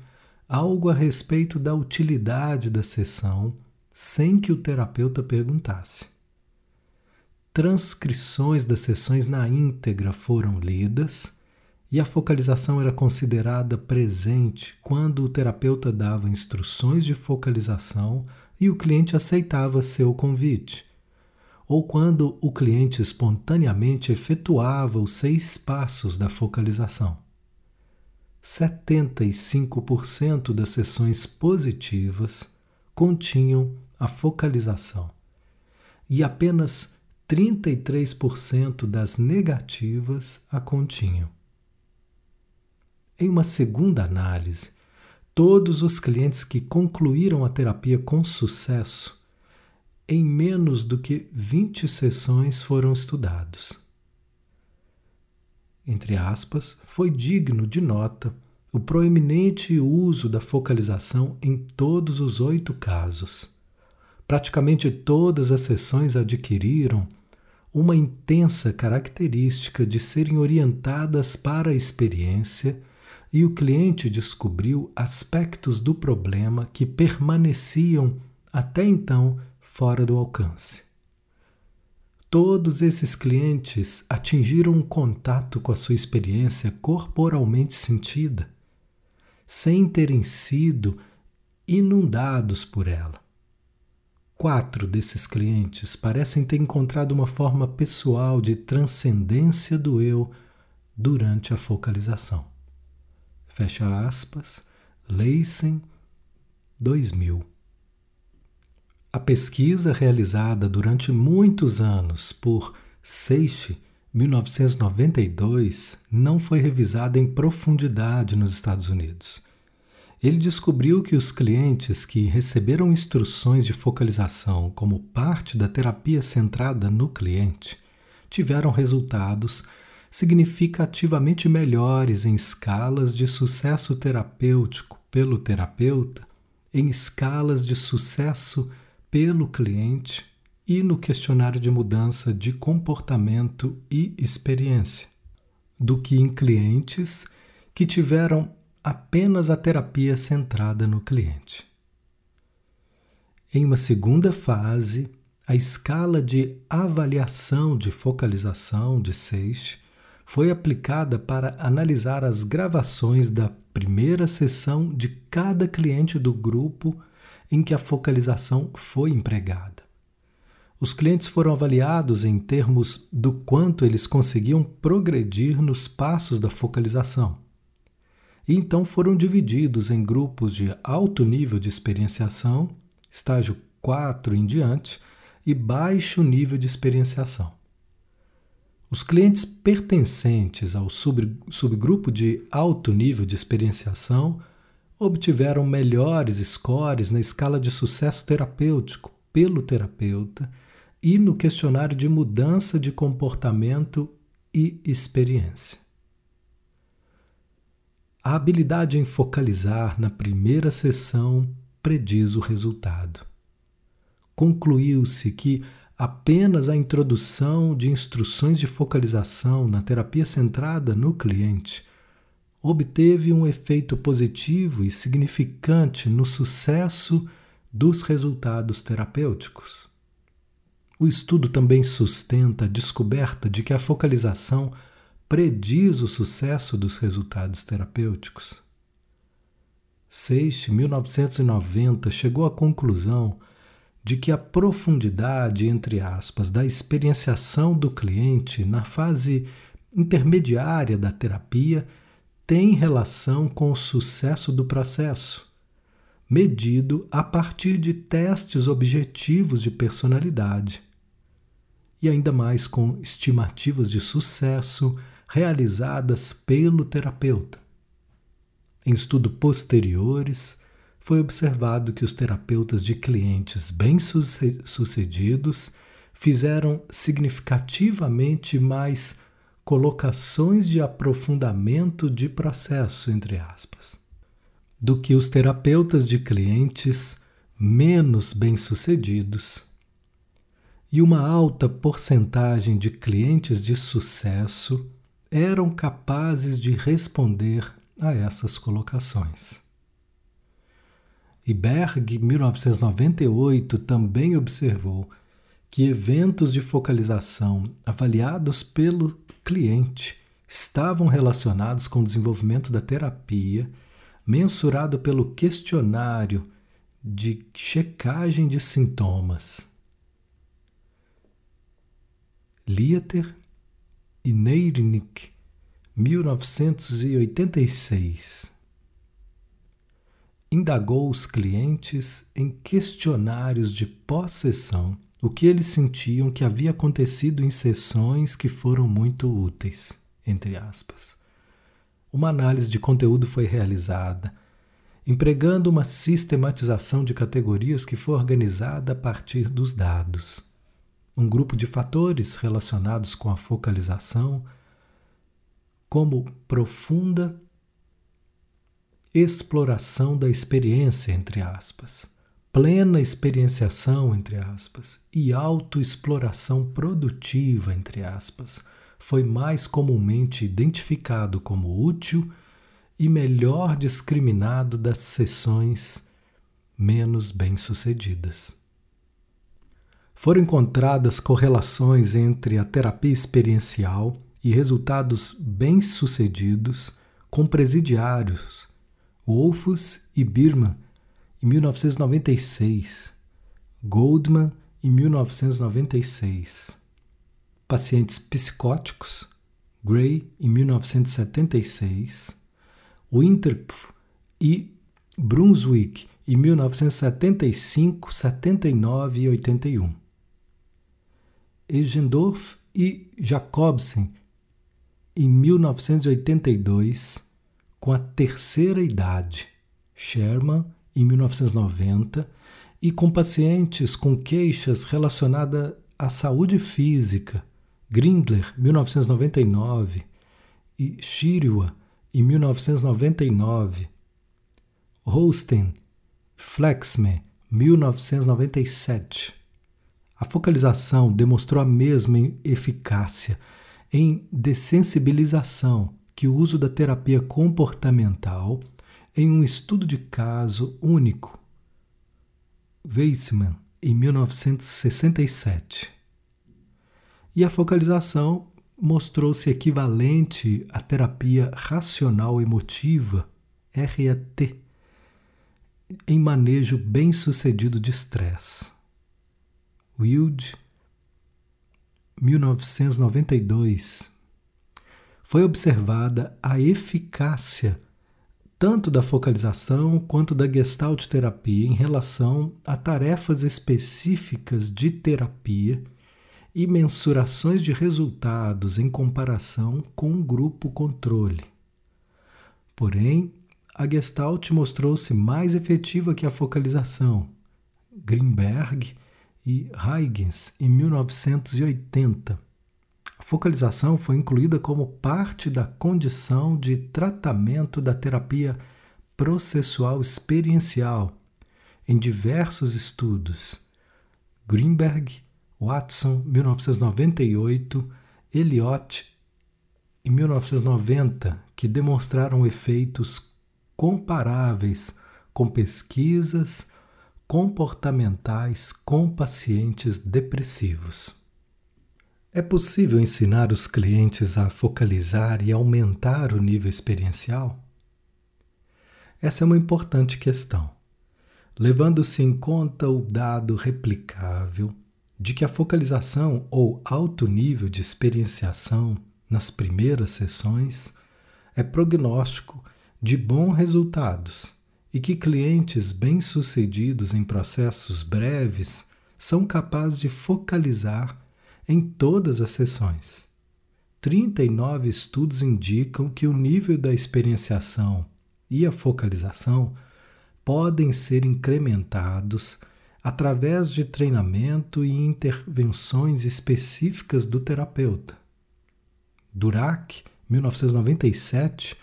algo a respeito da utilidade da sessão sem que o terapeuta perguntasse. Transcrições das sessões na íntegra foram lidas e a focalização era considerada presente quando o terapeuta dava instruções de focalização e o cliente aceitava seu convite ou quando o cliente espontaneamente efetuava os seis passos da focalização. 75% das sessões positivas continham a focalização e apenas 33% das negativas a continham. Em uma segunda análise, todos os clientes que concluíram a terapia com sucesso em menos do que 20 sessões foram estudados. Entre aspas, foi digno de nota o proeminente uso da focalização em todos os oito casos. Praticamente todas as sessões adquiriram uma intensa característica de serem orientadas para a experiência e o cliente descobriu aspectos do problema que permaneciam até então fora do alcance. Todos esses clientes atingiram um contato com a sua experiência corporalmente sentida, sem terem sido inundados por ela. Quatro desses clientes parecem ter encontrado uma forma pessoal de transcendência do eu durante a focalização. Fecha aspas, Leisen 2000. A pesquisa realizada durante muitos anos por Seiche, 1992, não foi revisada em profundidade nos Estados Unidos. Ele descobriu que os clientes que receberam instruções de focalização como parte da terapia centrada no cliente tiveram resultados significativamente melhores em escalas de sucesso terapêutico pelo terapeuta, em escalas de sucesso terapêutico pelo cliente e no questionário de mudança de comportamento e experiência, do que em clientes que tiveram apenas a terapia centrada no cliente. Em uma segunda fase, a escala de avaliação de focalização de Seixi foi aplicada para analisar as gravações da primeira sessão de cada cliente do grupo em que a focalização foi empregada. Os clientes foram avaliados em termos do quanto eles conseguiam progredir nos passos da focalização. E então foram divididos em grupos de alto nível de experienciação, estágio 4 em diante, e baixo nível de experienciação. Os clientes pertencentes ao sub, subgrupo de alto nível de experienciação obtiveram melhores scores na escala de sucesso terapêutico pelo terapeuta e no questionário de mudança de comportamento e experiência. A habilidade em focalizar na primeira sessão prediz o resultado. Concluiu-se que apenas a introdução de instruções de focalização na terapia centrada no cliente obteve um efeito positivo e significante no sucesso dos resultados terapêuticos. O estudo também sustenta a descoberta de que a focalização prediz o sucesso dos resultados terapêuticos. Seixi, 1990, chegou à conclusão de que a profundidade, entre aspas, da experienciação do cliente na fase intermediária da terapia tem relação com o sucesso do processo, medido a partir de testes objetivos de personalidade, e ainda mais com estimativas de sucesso realizadas pelo terapeuta. Em estudos posteriores, foi observado que os terapeutas de clientes bem-sucedidos fizeram significativamente mais colocações de aprofundamento de processo, entre aspas, do que os terapeutas de clientes menos bem-sucedidos. E uma alta porcentagem de clientes de sucesso eram capazes de responder a essas colocações. E Berg, 1998, também observou que eventos de focalização avaliados pelo cliente estavam relacionados com o desenvolvimento da terapia, mensurado pelo questionário de checagem de sintomas. Lieter e Neirnik, 1986. Indagou os clientes em questionários de pós-sessão o que eles sentiam que havia acontecido em sessões que foram muito úteis, entre aspas. Uma análise de conteúdo foi realizada, empregando uma sistematização de categorias que foi organizada a partir dos dados. Um grupo de fatores relacionados com a focalização, como profunda exploração da experiência, entre aspas plena experienciação, entre aspas, e autoexploração produtiva, entre aspas, foi mais comumente identificado como útil e melhor discriminado das sessões menos bem-sucedidas. Foram encontradas correlações entre a terapia experiencial e resultados bem-sucedidos com presidiários, Wolfus e Birman, em 1996, Goldman em 1996, pacientes psicóticos, Gray em 1976, Winterpf e Brunswick em 1975, 79 e 81. Egendorf e Jacobsen em 1982, com a terceira idade, Sherman em 1990 e com pacientes com queixas relacionadas à saúde física, Grindler, 1999, e Shirua, em 1999, Holstein, Flexme, 1997. A focalização demonstrou a mesma eficácia em dessensibilização que o uso da terapia comportamental em um estudo de caso único, Weissman, em 1967. E a focalização mostrou-se equivalente à terapia racional emotiva, RET, em manejo bem-sucedido de estresse. Wild, 1992. Foi observada a eficácia tanto da focalização quanto da gestalt terapia em relação a tarefas específicas de terapia e mensurações de resultados em comparação com um grupo controle. Porém, a Gestalt mostrou-se mais efetiva que a focalização. Greenberg e Huygens, em 1980. A focalização foi incluída como parte da condição de tratamento da terapia processual experiencial em diversos estudos. Greenberg, Watson, 1998, Eliot, em 1990, que demonstraram efeitos comparáveis com pesquisas comportamentais com pacientes depressivos. É possível ensinar os clientes a focalizar e aumentar o nível experiencial? Essa é uma importante questão, levando-se em conta o dado replicável de que a focalização ou alto nível de experienciação nas primeiras sessões é prognóstico de bons resultados e que clientes bem-sucedidos em processos breves são capazes de focalizar em todas as sessões. 39 estudos indicam que o nível da experienciação e a focalização podem ser incrementados através de treinamento e intervenções específicas do terapeuta. Durac, 1997,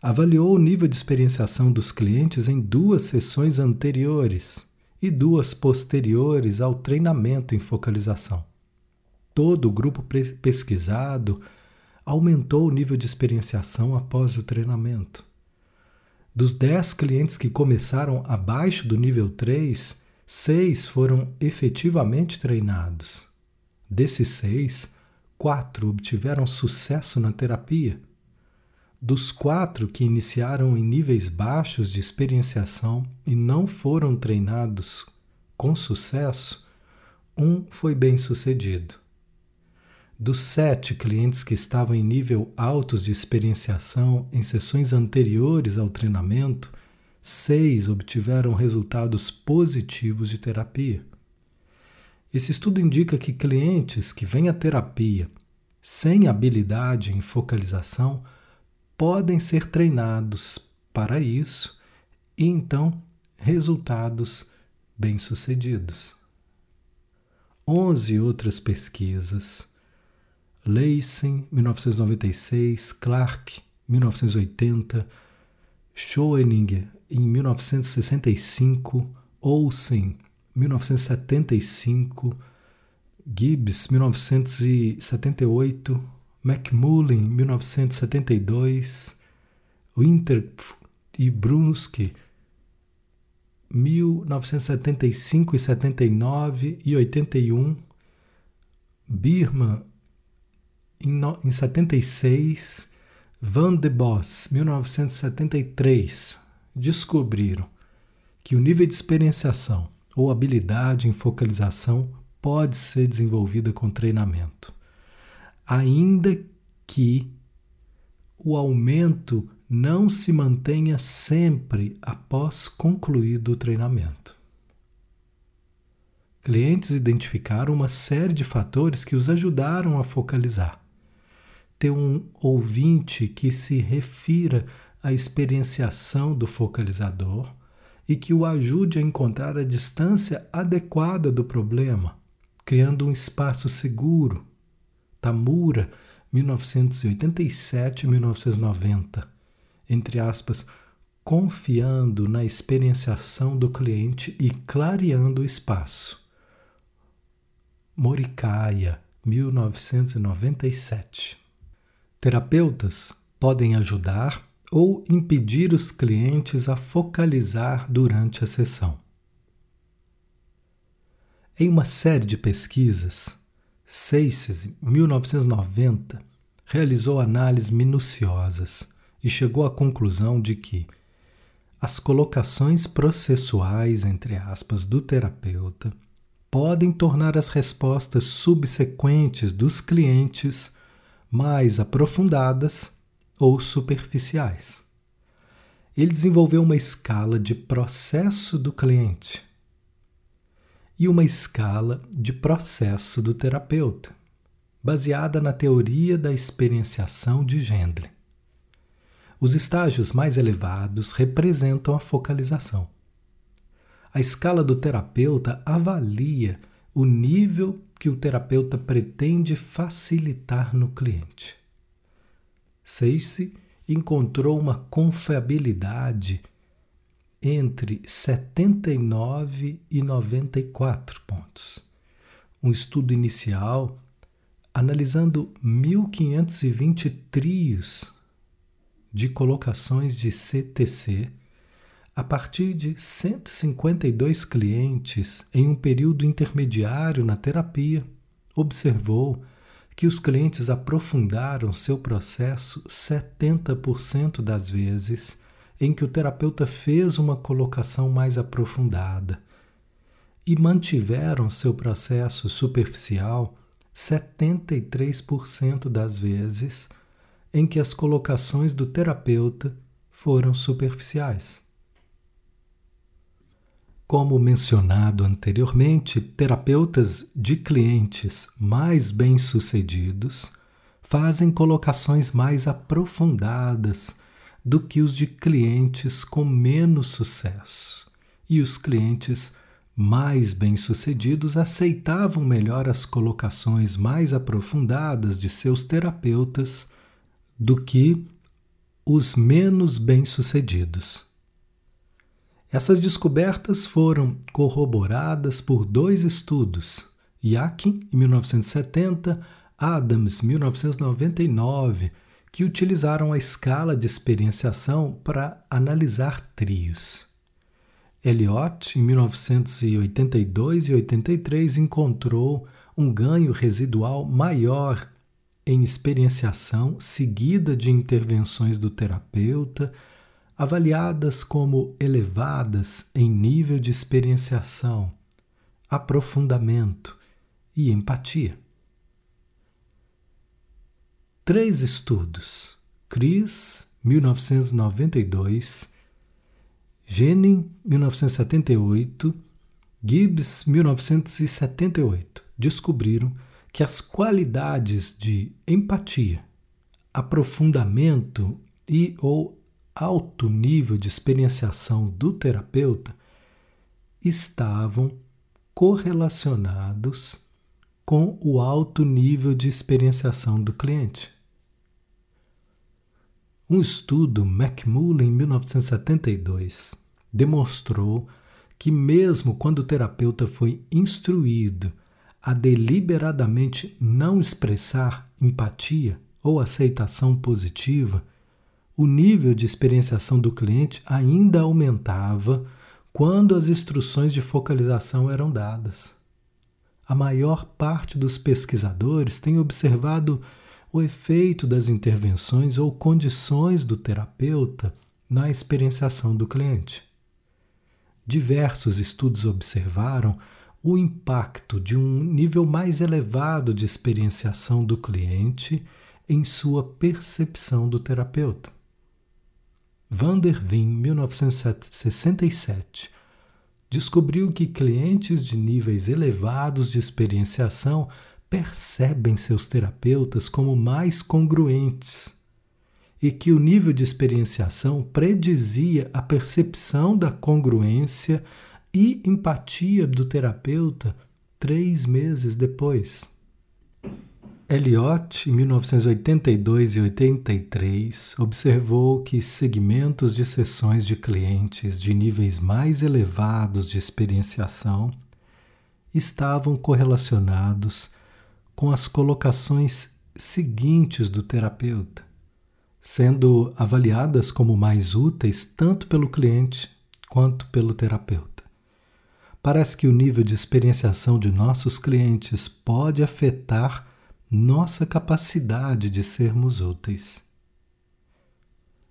avaliou o nível de experienciação dos clientes em duas sessões anteriores e duas posteriores ao treinamento em focalização. Todo o grupo pesquisado aumentou o nível de experienciação após o treinamento. Dos 10 clientes que começaram abaixo do nível 3, seis foram efetivamente treinados. Desses seis, quatro obtiveram sucesso na terapia dos quatro que iniciaram em níveis baixos de experienciação e não foram treinados com sucesso, um foi bem sucedido. Dos sete clientes que estavam em nível altos de experienciação em sessões anteriores ao treinamento, seis obtiveram resultados positivos de terapia. Esse estudo indica que clientes que vêm à terapia sem habilidade em focalização podem ser treinados para isso e então resultados bem-sucedidos. Onze outras pesquisas, Leisen, 1996, Clark, 1980, Schoeninger, em 1965, Olsen, 1975, Gibbs, 1978, McMullen, 1972, Winter e Brunsky, 1975 e 79 e 81, Birman, em, no, em 76, Van de Bos, 1973, descobriram que o nível de experienciação ou habilidade em focalização pode ser desenvolvida com treinamento ainda que o aumento não se mantenha sempre após concluído o treinamento. Clientes identificaram uma série de fatores que os ajudaram a focalizar. Ter um ouvinte que se refira à experienciação do focalizador e que o ajude a encontrar a distância adequada do problema, criando um espaço seguro Tamura, 1987-1990, entre aspas, confiando na experienciação do cliente e clareando o espaço. Morikaia, 1997. Terapeutas podem ajudar ou impedir os clientes a focalizar durante a sessão. Em uma série de pesquisas, Seixas, em 1990, realizou análises minuciosas e chegou à conclusão de que as colocações processuais, entre aspas, do terapeuta podem tornar as respostas subsequentes dos clientes mais aprofundadas ou superficiais. Ele desenvolveu uma escala de processo do cliente e uma escala de processo do terapeuta, baseada na teoria da experienciação de Gendlin. Os estágios mais elevados representam a focalização. A escala do terapeuta avalia o nível que o terapeuta pretende facilitar no cliente. Seixi encontrou uma confiabilidade entre 79 e 94 pontos. Um estudo inicial analisando 1520 trios de colocações de CTC a partir de 152 clientes em um período intermediário na terapia, observou que os clientes aprofundaram seu processo 70% das vezes em que o terapeuta fez uma colocação mais aprofundada e mantiveram seu processo superficial 73% das vezes em que as colocações do terapeuta foram superficiais. Como mencionado anteriormente, terapeutas de clientes mais bem-sucedidos fazem colocações mais aprofundadas do que os de clientes com menos sucesso. E os clientes mais bem-sucedidos aceitavam melhor as colocações mais aprofundadas de seus terapeutas do que os menos bem-sucedidos. Essas descobertas foram corroboradas por dois estudos, Yakin, em 1970, Adams, 1999, que utilizaram a escala de experienciação para analisar trios. Eliot, em 1982 e 83, encontrou um ganho residual maior em experienciação seguida de intervenções do terapeuta, avaliadas como elevadas em nível de experienciação, aprofundamento e empatia. Três estudos: Cris, 1992, Genin, 1978, Gibbs, 1978, descobriram que as qualidades de empatia, aprofundamento e ou alto nível de experienciação do terapeuta estavam correlacionados com o alto nível de experienciação do cliente. Um estudo McMullen em 1972 demonstrou que, mesmo quando o terapeuta foi instruído a deliberadamente não expressar empatia ou aceitação positiva, o nível de experienciação do cliente ainda aumentava quando as instruções de focalização eram dadas. A maior parte dos pesquisadores tem observado o efeito das intervenções ou condições do terapeuta na experienciação do cliente. Diversos estudos observaram o impacto de um nível mais elevado de experienciação do cliente em sua percepção do terapeuta. Van der Veen, 1967, descobriu que clientes de níveis elevados de experienciação percebem seus terapeutas como mais congruentes e que o nível de experienciação predizia a percepção da congruência e empatia do terapeuta três meses depois. Eliot, em 1982 e 83, observou que segmentos de sessões de clientes de níveis mais elevados de experienciação estavam correlacionados com as colocações seguintes do terapeuta, sendo avaliadas como mais úteis tanto pelo cliente quanto pelo terapeuta. Parece que o nível de experienciação de nossos clientes pode afetar nossa capacidade de sermos úteis.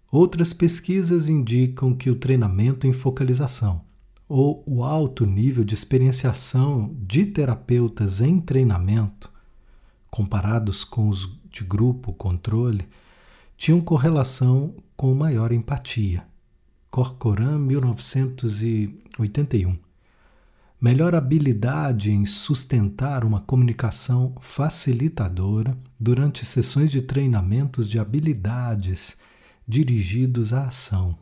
Outras pesquisas indicam que o treinamento em focalização ou o alto nível de experienciação de terapeutas em treinamento, comparados com os de grupo controle, tinham correlação com maior empatia. Corcoran, 1981 melhor habilidade em sustentar uma comunicação facilitadora durante sessões de treinamentos de habilidades dirigidos à ação.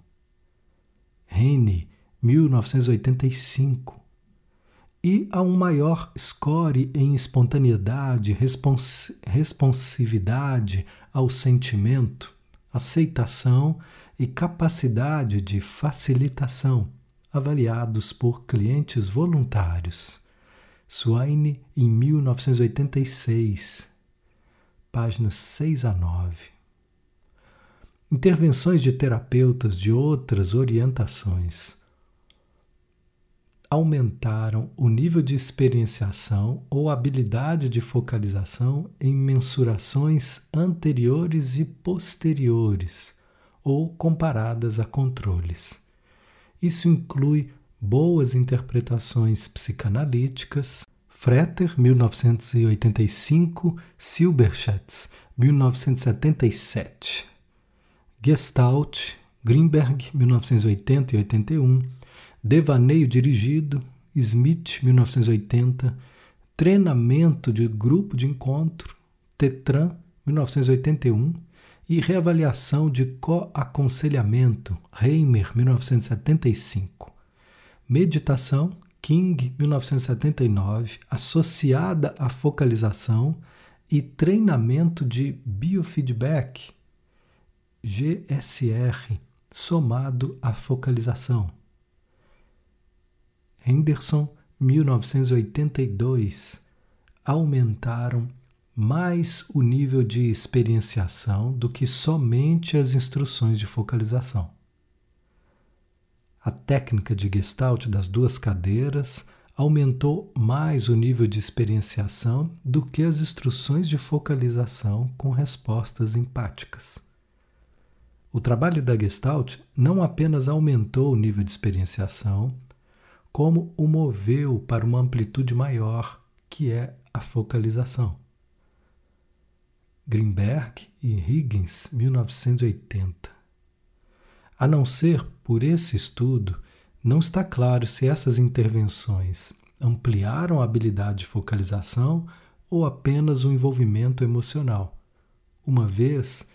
Rene, 1985. E a um maior score em espontaneidade, respons responsividade ao sentimento, aceitação e capacidade de facilitação avaliados por clientes voluntários. Swaine, em 1986, páginas 6 a 9. Intervenções de terapeutas de outras orientações aumentaram o nível de experienciação ou habilidade de focalização em mensurações anteriores e posteriores ou comparadas a controles. Isso inclui boas interpretações psicanalíticas, Fretter, 1985, Silberschatz, 1977, Gestalt, Greenberg, 1980 e 81, Devaneio Dirigido, Smith, 1980, Treinamento de Grupo de Encontro, Tetran, 1981, e reavaliação de coaconselhamento, Reimer, 1975. Meditação, King, 1979, associada à focalização e treinamento de biofeedback, GSR, somado à focalização. Henderson, 1982, aumentaram mais o nível de experienciação do que somente as instruções de focalização. A técnica de Gestalt das duas cadeiras aumentou mais o nível de experienciação do que as instruções de focalização com respostas empáticas. O trabalho da Gestalt não apenas aumentou o nível de experienciação, como o moveu para uma amplitude maior, que é a focalização. Greenberg e Higgins, 1980. A não ser por esse estudo, não está claro se essas intervenções ampliaram a habilidade de focalização ou apenas o envolvimento emocional, uma vez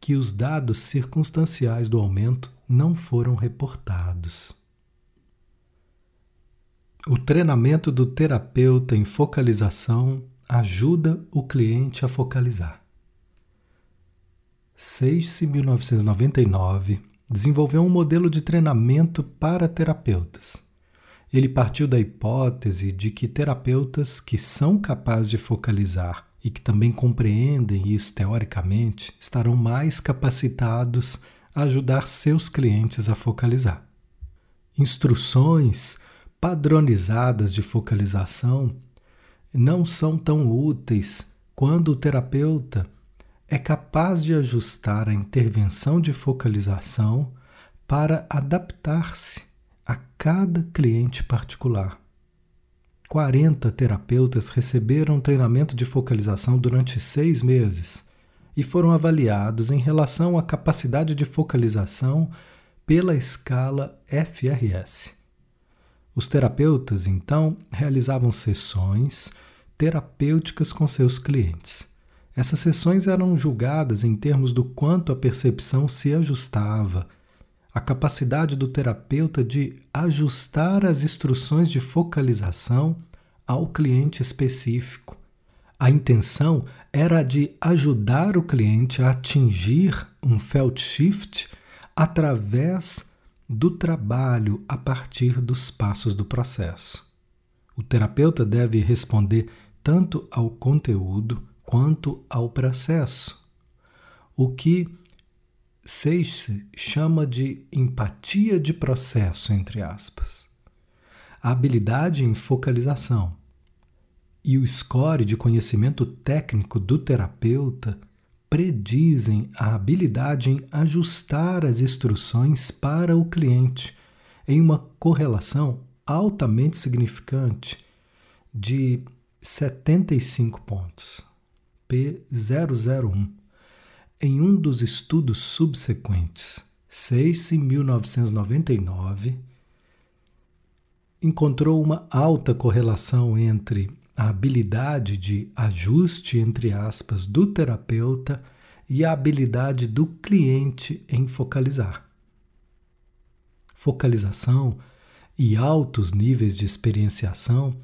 que os dados circunstanciais do aumento não foram reportados. O treinamento do terapeuta em focalização ajuda o cliente a focalizar. Seice, 1999, desenvolveu um modelo de treinamento para terapeutas. Ele partiu da hipótese de que terapeutas que são capazes de focalizar e que também compreendem isso teoricamente estarão mais capacitados a ajudar seus clientes a focalizar. Instruções padronizadas de focalização não são tão úteis quando o terapeuta é capaz de ajustar a intervenção de focalização para adaptar-se a cada cliente particular. 40 terapeutas receberam treinamento de focalização durante seis meses e foram avaliados em relação à capacidade de focalização pela escala FRS. Os terapeutas, então, realizavam sessões terapêuticas com seus clientes. Essas sessões eram julgadas em termos do quanto a percepção se ajustava, a capacidade do terapeuta de ajustar as instruções de focalização ao cliente específico. A intenção era de ajudar o cliente a atingir um felt shift através do trabalho a partir dos passos do processo. O terapeuta deve responder tanto ao conteúdo quanto ao processo, o que Seixas chama de empatia de processo, entre aspas. A habilidade em focalização e o score de conhecimento técnico do terapeuta predizem a habilidade em ajustar as instruções para o cliente em uma correlação altamente significante de 75 pontos, P001 em um dos estudos subsequentes, 6 em 1999, encontrou uma alta correlação entre a habilidade de ajuste, entre aspas, do terapeuta e a habilidade do cliente em focalizar. Focalização e altos níveis de experienciação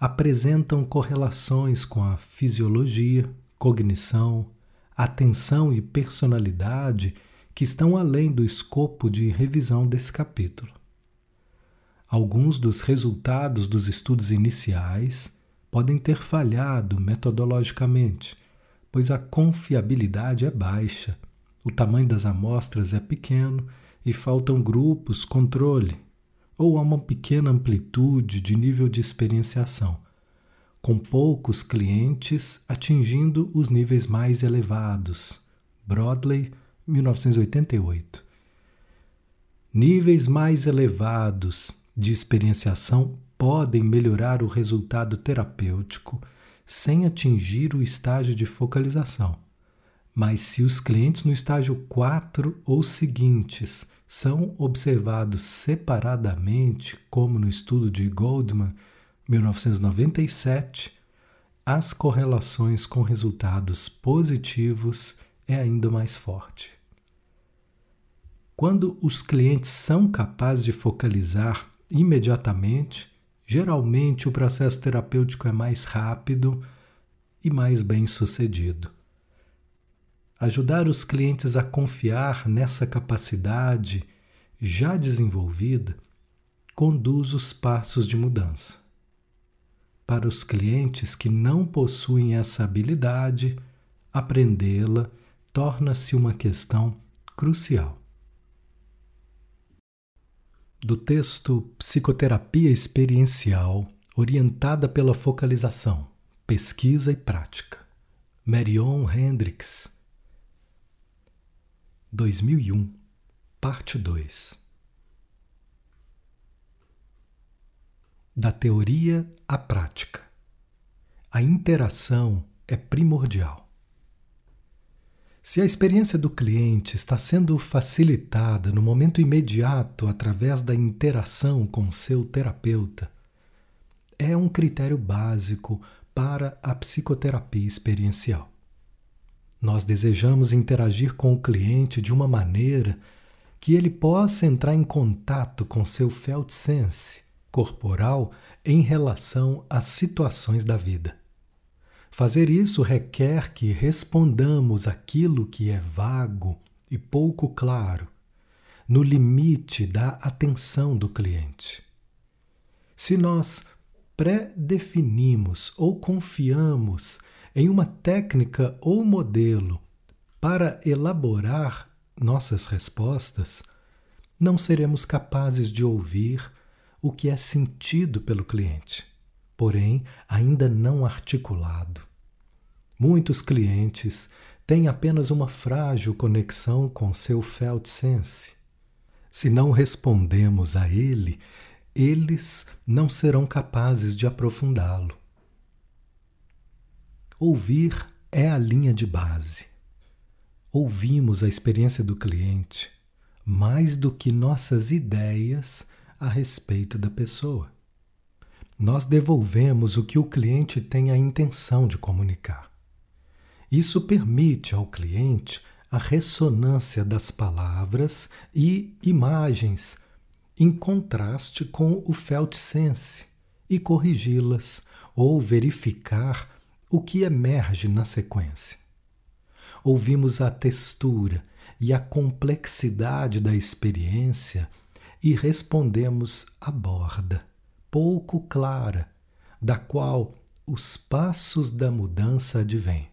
apresentam correlações com a fisiologia, cognição, atenção e personalidade que estão além do escopo de revisão desse capítulo. Alguns dos resultados dos estudos iniciais podem ter falhado metodologicamente, pois a confiabilidade é baixa, o tamanho das amostras é pequeno e faltam grupos controle, ou há uma pequena amplitude de nível de experienciação com poucos clientes atingindo os níveis mais elevados. Broadley, 1988. Níveis mais elevados de experienciação podem melhorar o resultado terapêutico sem atingir o estágio de focalização. Mas se os clientes no estágio 4 ou seguintes são observados separadamente, como no estudo de Goldman 1997, as correlações com resultados positivos é ainda mais forte. Quando os clientes são capazes de focalizar imediatamente, geralmente o processo terapêutico é mais rápido e mais bem sucedido. Ajudar os clientes a confiar nessa capacidade já desenvolvida conduz os passos de mudança. Para os clientes que não possuem essa habilidade, aprendê-la torna-se uma questão crucial. Do texto Psicoterapia Experiencial, orientada pela focalização, pesquisa e prática, Marion Hendricks, 2001, parte 2. Da teoria à prática. A interação é primordial. Se a experiência do cliente está sendo facilitada no momento imediato através da interação com seu terapeuta, é um critério básico para a psicoterapia experiencial. Nós desejamos interagir com o cliente de uma maneira que ele possa entrar em contato com seu felt sense corporal em relação às situações da vida. Fazer isso requer que respondamos aquilo que é vago e pouco claro, no limite da atenção do cliente. Se nós pré-definimos ou confiamos em uma técnica ou modelo para elaborar nossas respostas, não seremos capazes de ouvir o que é sentido pelo cliente, porém ainda não articulado. Muitos clientes têm apenas uma frágil conexão com seu felt sense. Se não respondemos a ele, eles não serão capazes de aprofundá-lo. Ouvir é a linha de base. Ouvimos a experiência do cliente mais do que nossas ideias a respeito da pessoa. Nós devolvemos o que o cliente tem a intenção de comunicar. Isso permite ao cliente a ressonância das palavras e imagens em contraste com o felt sense e corrigi-las ou verificar o que emerge na sequência. Ouvimos a textura e a complexidade da experiência e respondemos a borda, pouco clara, da qual os passos da mudança advêm.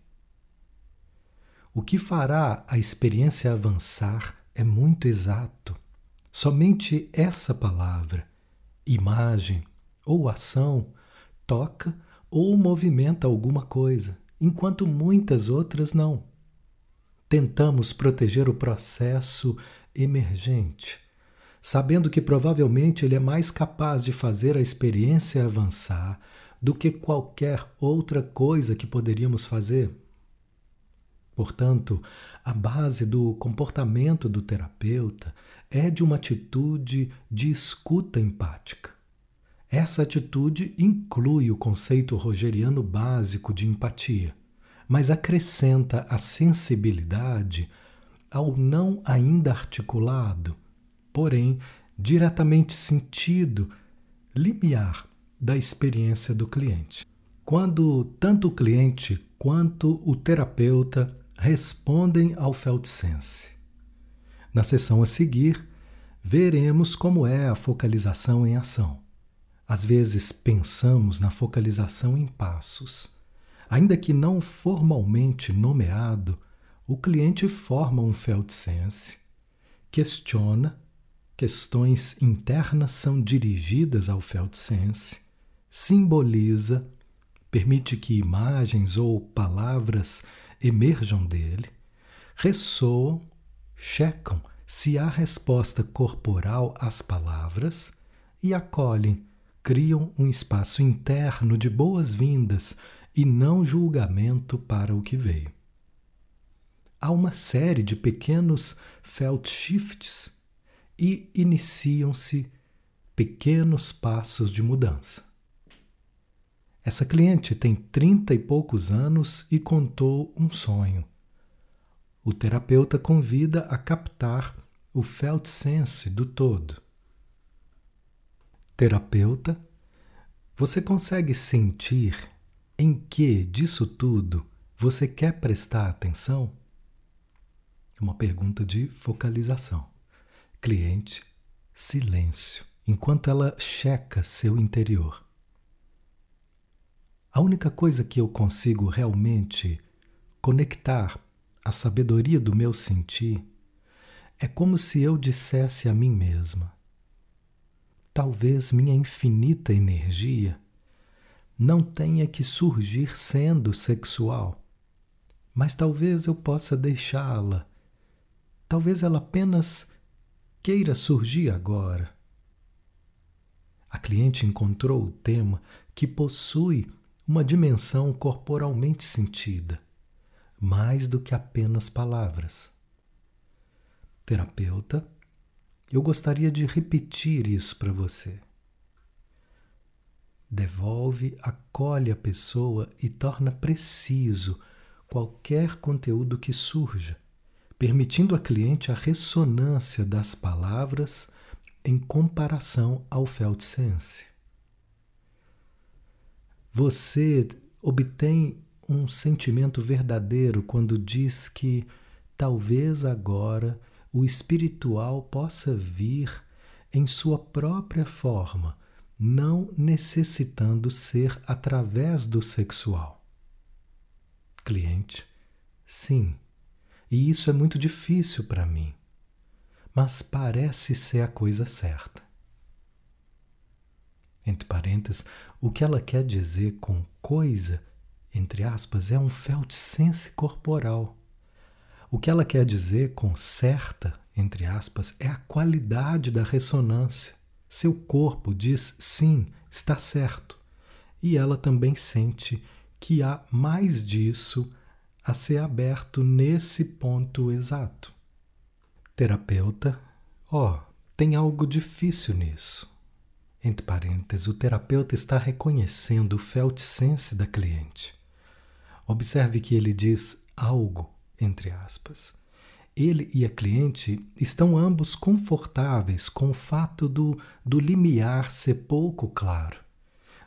O que fará a experiência avançar é muito exato. Somente essa palavra, imagem ou ação, toca ou movimenta alguma coisa, enquanto muitas outras não. Tentamos proteger o processo emergente, sabendo que provavelmente ele é mais capaz de fazer a experiência avançar do que qualquer outra coisa que poderíamos fazer. Portanto, a base do comportamento do terapeuta é de uma atitude de escuta empática. Essa atitude inclui o conceito rogeriano básico de empatia, mas acrescenta a sensibilidade ao não ainda articulado, porém diretamente sentido, limiar da experiência do cliente. Quando tanto o cliente quanto o terapeuta respondem ao Feldsense. Na sessão a seguir, veremos como é a focalização em ação. Às vezes pensamos na focalização em passos. Ainda que não formalmente nomeado, o cliente forma um Feldsense, questiona, questões internas são dirigidas ao Feldsense, simboliza, permite que imagens ou palavras emerjam dele, ressoam, checam se há resposta corporal às palavras e acolhem, criam um espaço interno de boas-vindas e não julgamento para o que veio. Há uma série de pequenos felt shifts e iniciam-se pequenos passos de mudança. Essa cliente tem trinta e poucos anos e contou um sonho. O terapeuta convida a captar o felt sense do todo. Terapeuta, você consegue sentir em que disso tudo você quer prestar atenção? Uma pergunta de focalização. Cliente, silêncio, enquanto ela checa seu interior. A única coisa que eu consigo realmente conectar à sabedoria do meu sentir é como se eu dissesse a mim mesma: talvez minha infinita energia não tenha que surgir sendo sexual, mas talvez eu possa deixá-la. Talvez ela apenas queira surgir agora. A cliente encontrou o tema que possui uma dimensão corporalmente sentida, mais do que apenas palavras. Terapeuta, eu gostaria de repetir isso para você. Devolve, acolhe a pessoa e torna preciso qualquer conteúdo que surja, permitindo à cliente a ressonância das palavras em comparação ao felt sense você obtém um sentimento verdadeiro quando diz que talvez agora o espiritual possa vir em sua própria forma, não necessitando ser através do sexual. Cliente, sim, e isso é muito difícil para mim, mas parece ser a coisa certa entre parênteses, o que ela quer dizer com coisa, entre aspas, é um felt sense corporal. O que ela quer dizer com certa, entre aspas, é a qualidade da ressonância. Seu corpo diz sim, está certo. E ela também sente que há mais disso a ser aberto nesse ponto exato. Terapeuta, ó, oh, tem algo difícil nisso. Entre parênteses, o terapeuta está reconhecendo o felt sense da cliente. Observe que ele diz algo, entre aspas. Ele e a cliente estão ambos confortáveis com o fato do, do limiar ser pouco claro.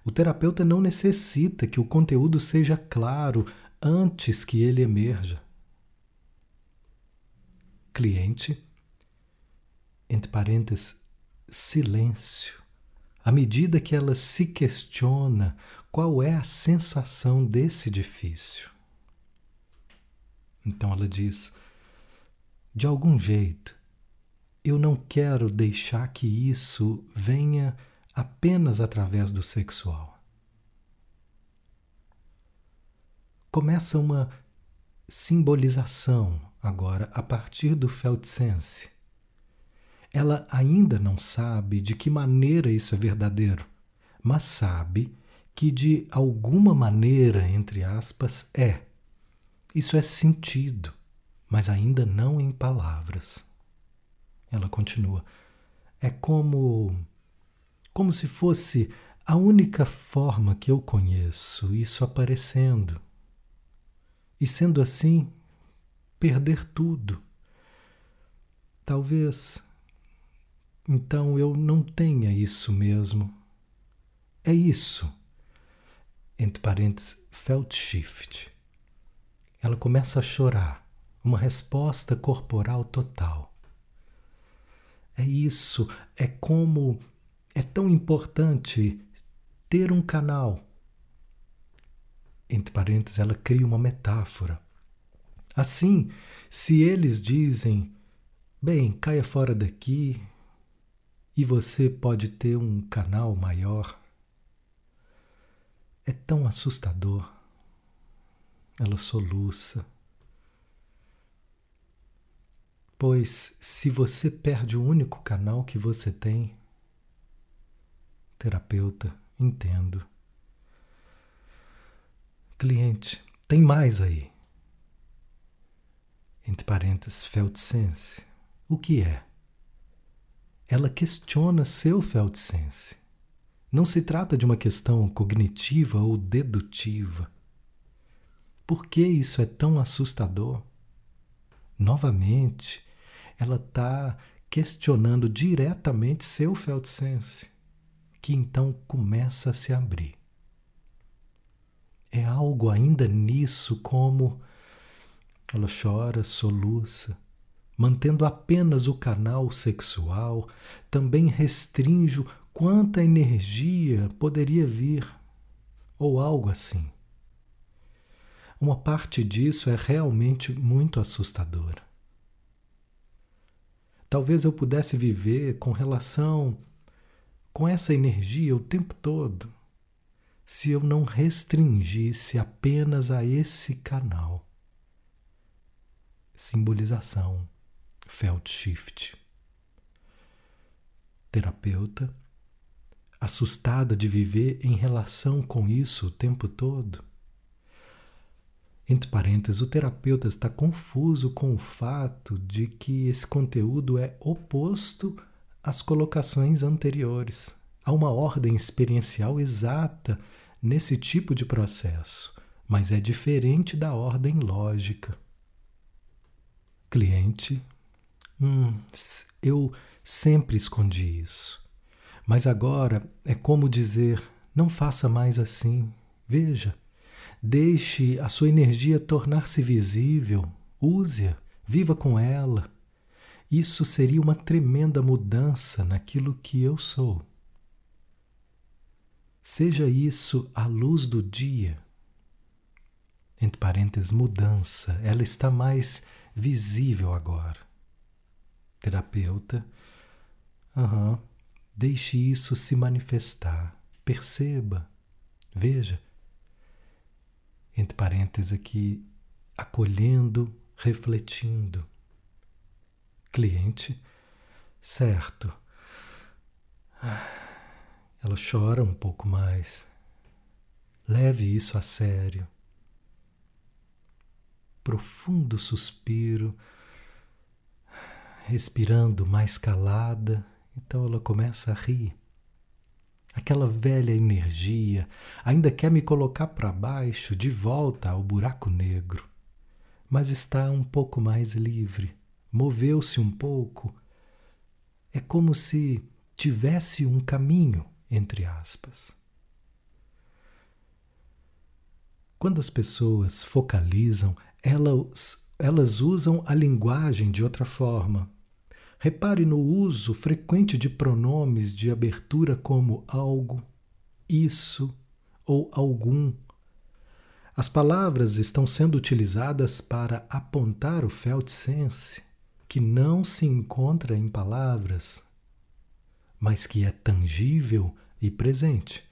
O terapeuta não necessita que o conteúdo seja claro antes que ele emerja. Cliente, entre parênteses, silêncio à medida que ela se questiona qual é a sensação desse difícil. Então ela diz: de algum jeito, eu não quero deixar que isso venha apenas através do sexual. Começa uma simbolização agora a partir do Feldsense. Ela ainda não sabe de que maneira isso é verdadeiro, mas sabe que de alguma maneira, entre aspas, é. Isso é sentido, mas ainda não em palavras. Ela continua. É como como se fosse a única forma que eu conheço isso aparecendo. E sendo assim, perder tudo. Talvez então eu não tenha isso mesmo. É isso. Entre parênteses, Feldshift. Ela começa a chorar, uma resposta corporal total. É isso, é como é tão importante ter um canal. Entre parênteses, ela cria uma metáfora. Assim, se eles dizem, bem, caia fora daqui e você pode ter um canal maior, é tão assustador. Ela soluça. Pois se você perde o único canal que você tem, Terapeuta, entendo. Cliente, tem mais aí. Entre parênteses, Feldsense. O que é? Ela questiona seu Feldsense. Não se trata de uma questão cognitiva ou dedutiva. Por que isso é tão assustador? Novamente, ela está questionando diretamente seu Feldsense que então começa a se abrir. É algo ainda nisso como ela chora, soluça, mantendo apenas o canal sexual, também restrinjo quanta energia poderia vir, ou algo assim. Uma parte disso é realmente muito assustadora. Talvez eu pudesse viver com relação com essa energia o tempo todo se eu não restringisse apenas a esse canal. Simbolização Feldshift. Terapeuta, assustada de viver em relação com isso o tempo todo. Entre parênteses, o terapeuta está confuso com o fato de que esse conteúdo é oposto as colocações anteriores. Há uma ordem experiencial exata nesse tipo de processo, mas é diferente da ordem lógica. Cliente, hum, eu sempre escondi isso, mas agora é como dizer: não faça mais assim. Veja, deixe a sua energia tornar-se visível, use-a, viva com ela. Isso seria uma tremenda mudança naquilo que eu sou. Seja isso a luz do dia. Entre parênteses, mudança. Ela está mais visível agora. Terapeuta. Uhum. Deixe isso se manifestar. Perceba. Veja. Entre parênteses aqui, acolhendo, refletindo. Cliente, certo. Ela chora um pouco mais. Leve isso a sério. Profundo suspiro, respirando mais calada. Então ela começa a rir. Aquela velha energia ainda quer me colocar para baixo, de volta ao buraco negro, mas está um pouco mais livre moveu-se um pouco. É como se tivesse um caminho, entre aspas. Quando as pessoas focalizam, elas, elas usam a linguagem de outra forma. Repare no uso frequente de pronomes de abertura como algo, isso ou algum. As palavras estão sendo utilizadas para apontar o Feldsense que não se encontra em palavras, mas que é tangível e presente.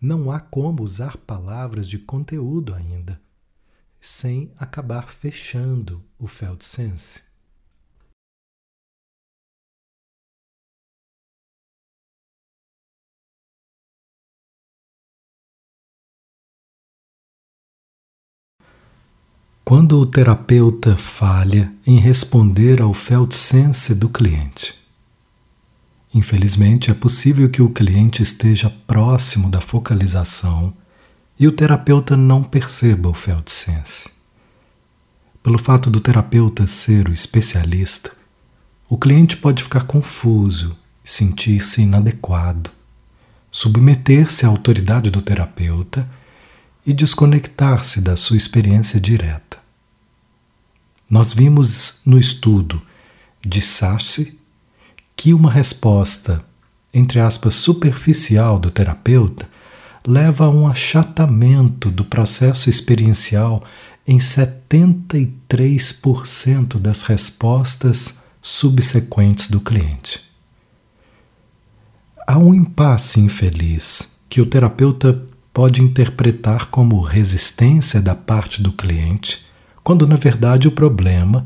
Não há como usar palavras de conteúdo ainda, sem acabar fechando o Feldsense. Quando o terapeuta falha em responder ao Feldsense do cliente. Infelizmente, é possível que o cliente esteja próximo da focalização e o terapeuta não perceba o Feldsense. Pelo fato do terapeuta ser o especialista, o cliente pode ficar confuso, sentir-se inadequado, submeter-se à autoridade do terapeuta e desconectar-se da sua experiência direta. Nós vimos no estudo de Sachi que uma resposta, entre aspas, superficial do terapeuta leva a um achatamento do processo experiencial em 73% das respostas subsequentes do cliente. Há um impasse infeliz que o terapeuta pode interpretar como resistência da parte do cliente, quando na verdade o problema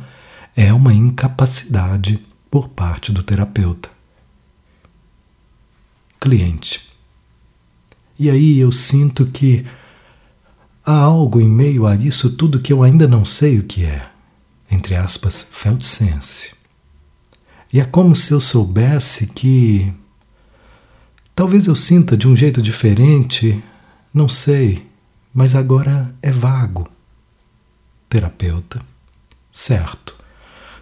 é uma incapacidade por parte do terapeuta. Cliente. E aí eu sinto que há algo em meio a isso tudo que eu ainda não sei o que é. Entre aspas, Feldsense. E é como se eu soubesse que. Talvez eu sinta de um jeito diferente não sei, mas agora é vago. Terapeuta. Certo.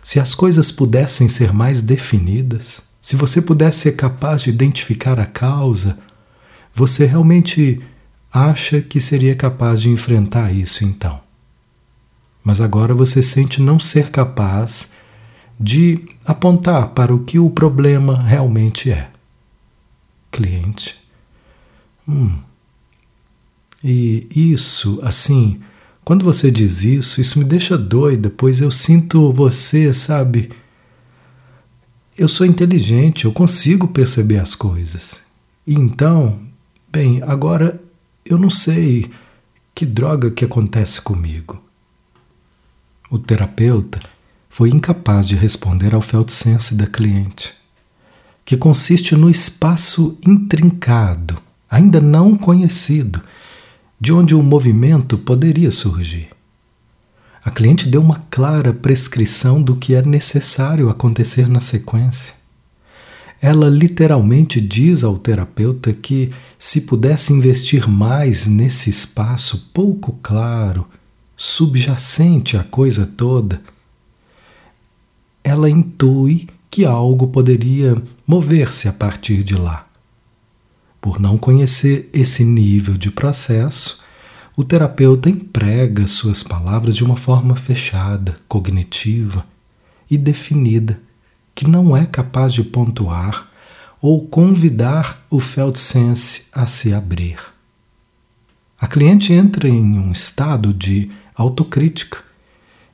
Se as coisas pudessem ser mais definidas, se você pudesse ser capaz de identificar a causa, você realmente acha que seria capaz de enfrentar isso então. Mas agora você sente não ser capaz de apontar para o que o problema realmente é. Cliente. Hum, e isso, assim, quando você diz isso, isso me deixa doida, pois eu sinto você, sabe? Eu sou inteligente, eu consigo perceber as coisas. E então, bem, agora eu não sei que droga que acontece comigo. O terapeuta foi incapaz de responder ao Feldsense da cliente, que consiste no espaço intrincado, ainda não conhecido, de onde o movimento poderia surgir. A cliente deu uma clara prescrição do que é necessário acontecer na sequência. Ela literalmente diz ao terapeuta que, se pudesse investir mais nesse espaço pouco claro, subjacente à coisa toda, ela intui que algo poderia mover-se a partir de lá. Por não conhecer esse nível de processo, o terapeuta emprega suas palavras de uma forma fechada, cognitiva e definida, que não é capaz de pontuar ou convidar o Feldsense a se abrir. A cliente entra em um estado de autocrítica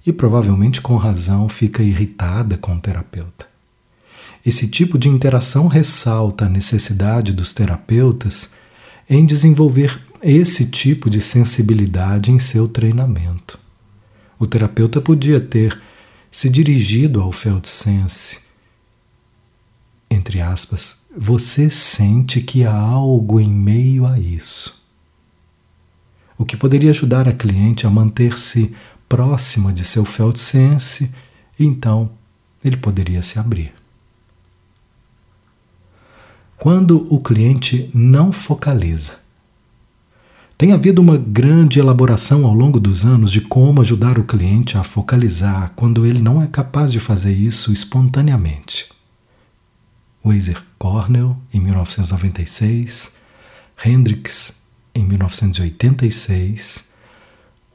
e provavelmente com razão fica irritada com o terapeuta. Esse tipo de interação ressalta a necessidade dos terapeutas em desenvolver esse tipo de sensibilidade em seu treinamento. O terapeuta podia ter se dirigido ao Feldsense. Entre aspas, você sente que há algo em meio a isso. O que poderia ajudar a cliente a manter-se próxima de seu Feldsense, então ele poderia se abrir. Quando o cliente não focaliza. Tem havido uma grande elaboração ao longo dos anos de como ajudar o cliente a focalizar quando ele não é capaz de fazer isso espontaneamente. Weiser Cornell, em 1996, Hendricks, em 1986,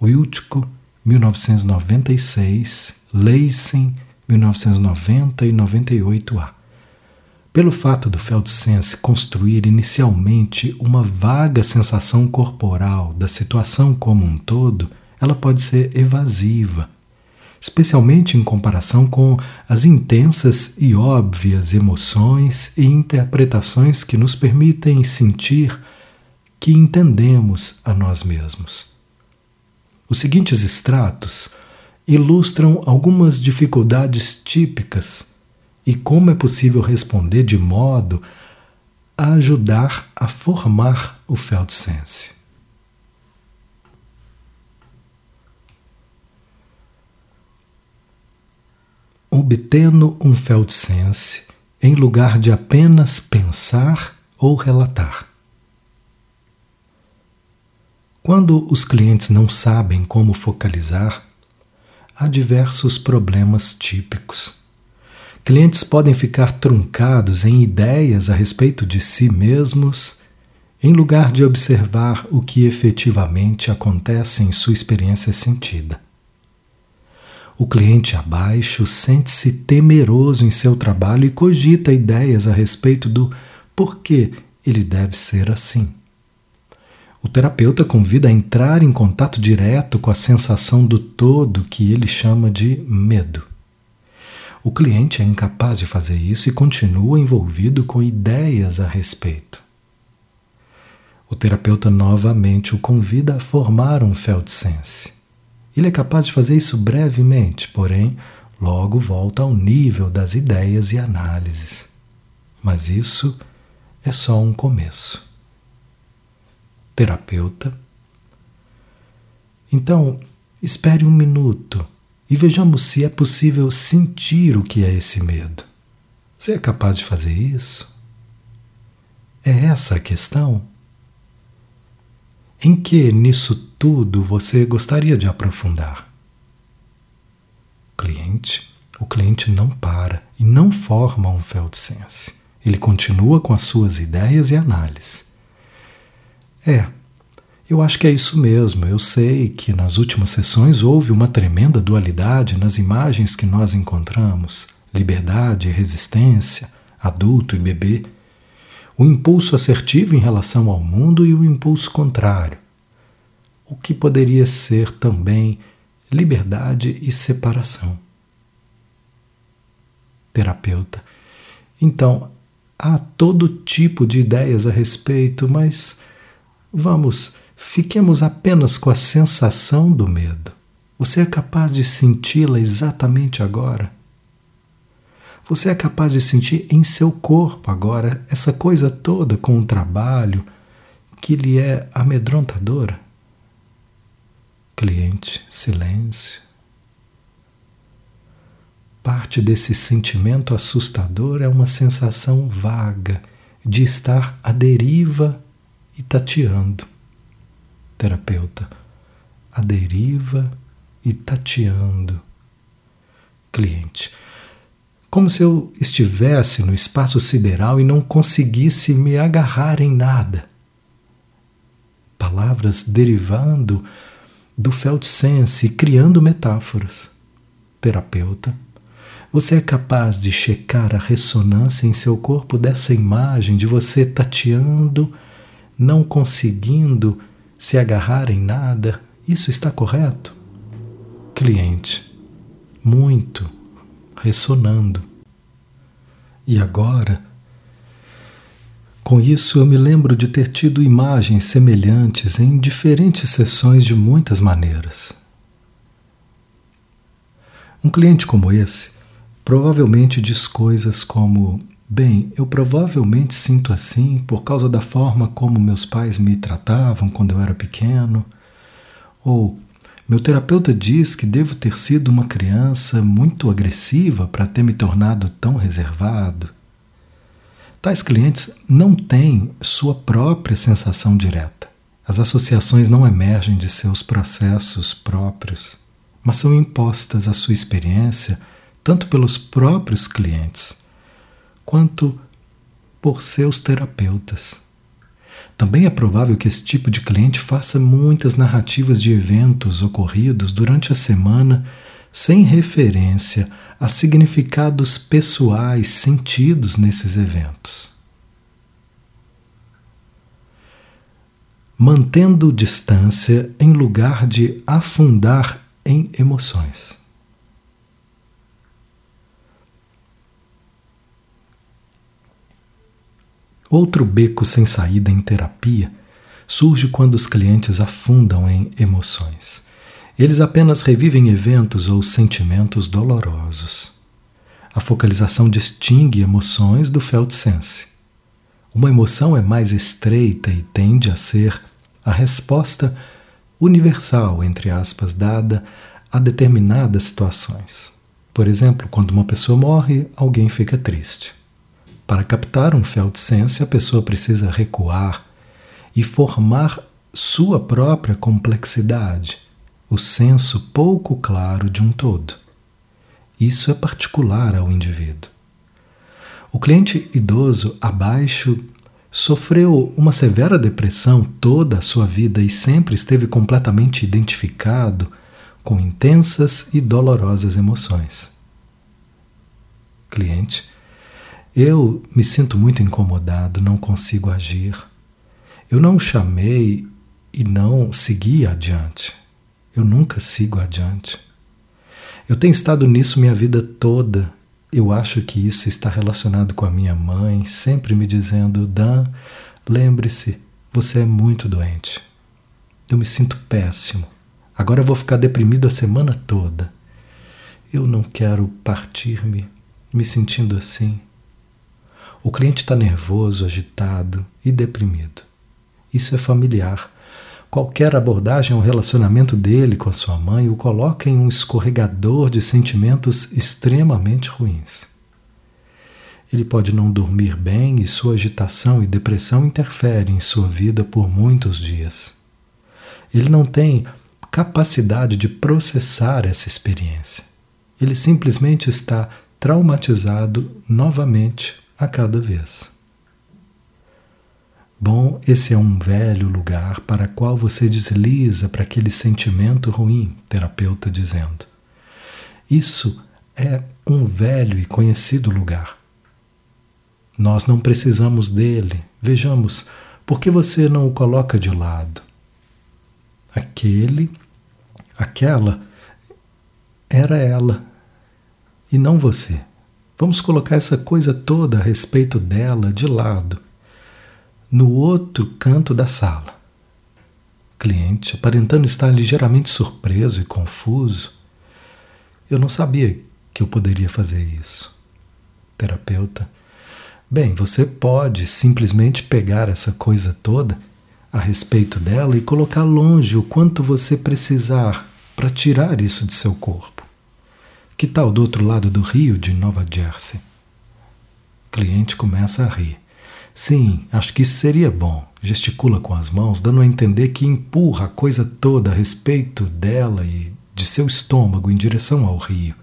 Wiltko, 1996, Leisen, 1990 e 98A. Pelo fato do Feldsense construir inicialmente uma vaga sensação corporal da situação como um todo, ela pode ser evasiva, especialmente em comparação com as intensas e óbvias emoções e interpretações que nos permitem sentir que entendemos a nós mesmos. Os seguintes extratos ilustram algumas dificuldades típicas e como é possível responder de modo a ajudar a formar o Feldsense. obtendo um Feldsense em lugar de apenas pensar ou relatar. Quando os clientes não sabem como focalizar, há diversos problemas típicos. Clientes podem ficar truncados em ideias a respeito de si mesmos, em lugar de observar o que efetivamente acontece em sua experiência sentida. O cliente abaixo sente-se temeroso em seu trabalho e cogita ideias a respeito do porquê ele deve ser assim. O terapeuta convida a entrar em contato direto com a sensação do todo que ele chama de medo. O cliente é incapaz de fazer isso e continua envolvido com ideias a respeito. O terapeuta novamente o convida a formar um Feldsense. Ele é capaz de fazer isso brevemente, porém, logo volta ao nível das ideias e análises. Mas isso é só um começo. Terapeuta. Então, espere um minuto e vejamos se é possível sentir o que é esse medo. Você é capaz de fazer isso? É essa a questão? Em que nisso tudo você gostaria de aprofundar? Cliente, o cliente não para e não forma um Feldsense. Ele continua com as suas ideias e análises. É, eu acho que é isso mesmo. Eu sei que nas últimas sessões houve uma tremenda dualidade nas imagens que nós encontramos: liberdade e resistência, adulto e bebê o impulso assertivo em relação ao mundo e o impulso contrário, o que poderia ser também liberdade e separação. Terapeuta. Então, há todo tipo de ideias a respeito, mas vamos, fiquemos apenas com a sensação do medo. Você é capaz de senti-la exatamente agora? Você é capaz de sentir em seu corpo agora essa coisa toda com o trabalho que lhe é amedrontadora? Cliente, silêncio. Parte desse sentimento assustador é uma sensação vaga de estar à deriva e tateando. Terapeuta, à deriva e tateando. Cliente, como se eu estivesse no espaço sideral e não conseguisse me agarrar em nada. Palavras derivando do Feldsense e criando metáforas. Terapeuta, você é capaz de checar a ressonância em seu corpo dessa imagem de você tateando, não conseguindo se agarrar em nada? Isso está correto? Cliente, muito ressonando. E agora, com isso eu me lembro de ter tido imagens semelhantes em diferentes sessões de muitas maneiras. Um cliente como esse provavelmente diz coisas como: Bem, eu provavelmente sinto assim por causa da forma como meus pais me tratavam quando eu era pequeno. Ou meu terapeuta diz que devo ter sido uma criança muito agressiva para ter me tornado tão reservado. Tais clientes não têm sua própria sensação direta. As associações não emergem de seus processos próprios, mas são impostas à sua experiência tanto pelos próprios clientes quanto por seus terapeutas. Também é provável que esse tipo de cliente faça muitas narrativas de eventos ocorridos durante a semana sem referência a significados pessoais sentidos nesses eventos. Mantendo distância em lugar de afundar em emoções. Outro beco sem saída em terapia surge quando os clientes afundam em emoções. Eles apenas revivem eventos ou sentimentos dolorosos. A focalização distingue emoções do felt sense. Uma emoção é mais estreita e tende a ser a resposta universal, entre aspas, dada a determinadas situações. Por exemplo, quando uma pessoa morre, alguém fica triste. Para captar um felt sense, a pessoa precisa recuar e formar sua própria complexidade, o senso pouco claro de um todo. Isso é particular ao indivíduo. O cliente idoso abaixo sofreu uma severa depressão toda a sua vida e sempre esteve completamente identificado com intensas e dolorosas emoções. Cliente, eu me sinto muito incomodado, não consigo agir. Eu não o chamei e não segui adiante. Eu nunca sigo adiante. Eu tenho estado nisso minha vida toda. Eu acho que isso está relacionado com a minha mãe, sempre me dizendo: Dan, lembre-se, você é muito doente. Eu me sinto péssimo. Agora eu vou ficar deprimido a semana toda. Eu não quero partir-me me sentindo assim. O cliente está nervoso, agitado e deprimido. Isso é familiar. Qualquer abordagem ao relacionamento dele com a sua mãe o coloca em um escorregador de sentimentos extremamente ruins. Ele pode não dormir bem e sua agitação e depressão interferem em sua vida por muitos dias. Ele não tem capacidade de processar essa experiência. Ele simplesmente está traumatizado novamente a cada vez. Bom, esse é um velho lugar para qual você desliza para aquele sentimento ruim, terapeuta dizendo. Isso é um velho e conhecido lugar. Nós não precisamos dele. Vejamos, por que você não o coloca de lado? Aquele, aquela, era ela e não você. Vamos colocar essa coisa toda a respeito dela de lado no outro canto da sala. Cliente, aparentando estar ligeiramente surpreso e confuso, eu não sabia que eu poderia fazer isso. Terapeuta, bem, você pode simplesmente pegar essa coisa toda a respeito dela e colocar longe o quanto você precisar para tirar isso de seu corpo. Que tal do outro lado do rio de Nova Jersey? cliente começa a rir. Sim, acho que isso seria bom. Gesticula com as mãos, dando a entender que empurra a coisa toda a respeito dela e de seu estômago em direção ao rio,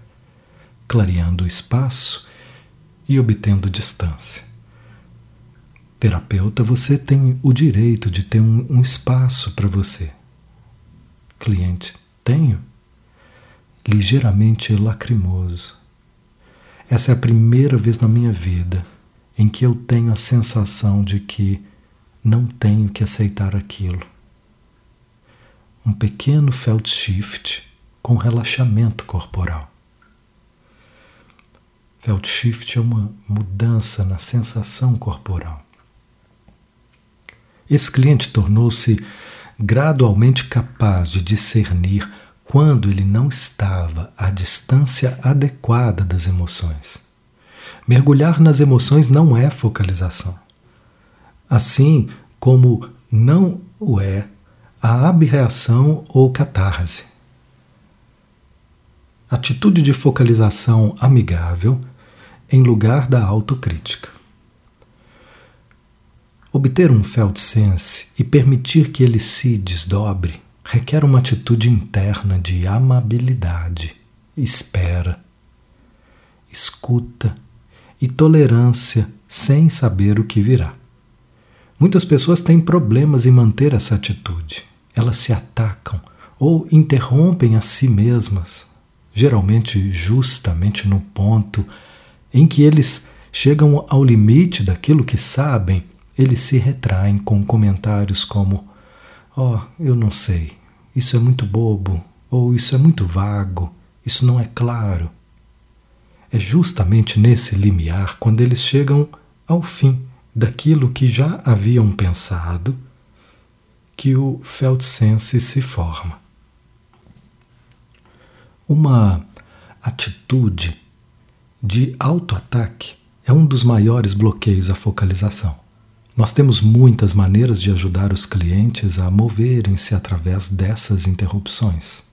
clareando o espaço e obtendo distância. Terapeuta, você tem o direito de ter um, um espaço para você. Cliente, tenho? Ligeiramente lacrimoso. Essa é a primeira vez na minha vida em que eu tenho a sensação de que não tenho que aceitar aquilo. Um pequeno felt shift com relaxamento corporal. Felt shift é uma mudança na sensação corporal. Esse cliente tornou-se gradualmente capaz de discernir quando ele não estava à distância adequada das emoções. Mergulhar nas emoções não é focalização. Assim como não o é a abreação ou catarse. Atitude de focalização amigável em lugar da autocrítica. Obter um felt sense e permitir que ele se desdobre requer uma atitude interna de amabilidade, espera, escuta e tolerância sem saber o que virá. Muitas pessoas têm problemas em manter essa atitude. Elas se atacam ou interrompem a si mesmas, geralmente justamente no ponto em que eles chegam ao limite daquilo que sabem, eles se retraem com comentários como: Oh, eu não sei, isso é muito bobo, ou isso é muito vago, isso não é claro. É justamente nesse limiar quando eles chegam ao fim daquilo que já haviam pensado que o Feldsense se forma. Uma atitude de autoataque é um dos maiores bloqueios à focalização. Nós temos muitas maneiras de ajudar os clientes a moverem-se através dessas interrupções.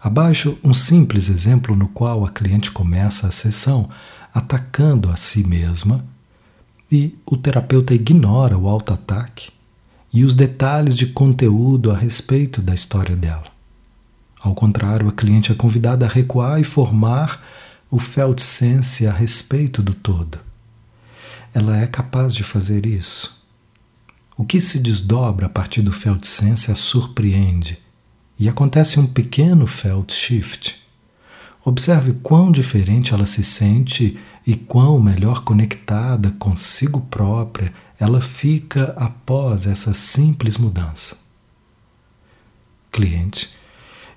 Abaixo, um simples exemplo no qual a cliente começa a sessão atacando a si mesma e o terapeuta ignora o autoataque e os detalhes de conteúdo a respeito da história dela. Ao contrário, a cliente é convidada a recuar e formar o Feldsense a respeito do todo. Ela é capaz de fazer isso. O que se desdobra a partir do Feldsense a surpreende e acontece um pequeno Feldshift. Observe quão diferente ela se sente e quão melhor conectada consigo própria ela fica após essa simples mudança. Cliente,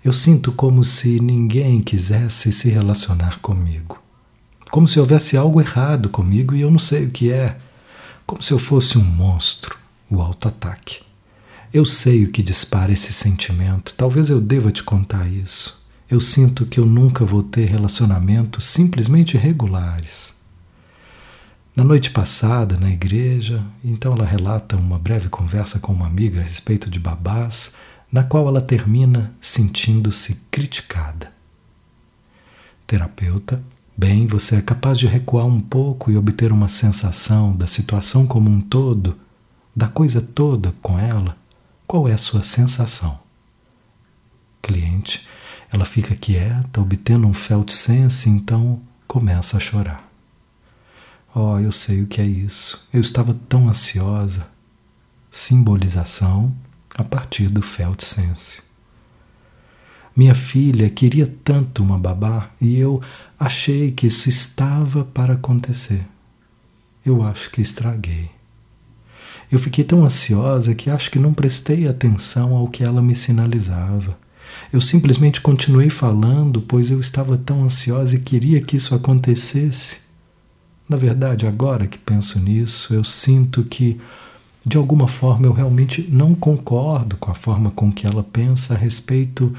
eu sinto como se ninguém quisesse se relacionar comigo. Como se houvesse algo errado comigo e eu não sei o que é. Como se eu fosse um monstro, o auto-ataque. Eu sei o que dispara esse sentimento, talvez eu deva te contar isso. Eu sinto que eu nunca vou ter relacionamentos simplesmente regulares. Na noite passada, na igreja, então ela relata uma breve conversa com uma amiga a respeito de babás na qual ela termina sentindo-se criticada. Terapeuta, bem, você é capaz de recuar um pouco e obter uma sensação da situação como um todo, da coisa toda com ela? Qual é a sua sensação? Cliente, ela fica quieta, obtendo um felt sense, então começa a chorar. Oh, eu sei o que é isso. Eu estava tão ansiosa. Simbolização a partir do Feldsense. Minha filha queria tanto uma babá e eu achei que isso estava para acontecer. Eu acho que estraguei. Eu fiquei tão ansiosa que acho que não prestei atenção ao que ela me sinalizava. Eu simplesmente continuei falando, pois eu estava tão ansiosa e queria que isso acontecesse. Na verdade, agora que penso nisso, eu sinto que de alguma forma eu realmente não concordo com a forma com que ela pensa a respeito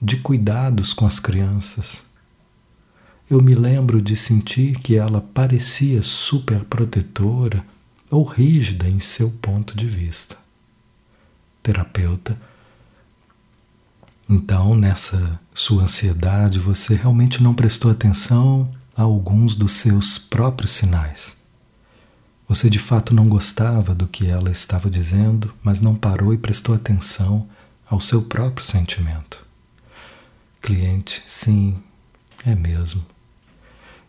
de cuidados com as crianças. Eu me lembro de sentir que ela parecia super protetora ou rígida em seu ponto de vista. Terapeuta, então nessa sua ansiedade você realmente não prestou atenção a alguns dos seus próprios sinais. Você de fato não gostava do que ela estava dizendo, mas não parou e prestou atenção ao seu próprio sentimento. Cliente, sim, é mesmo.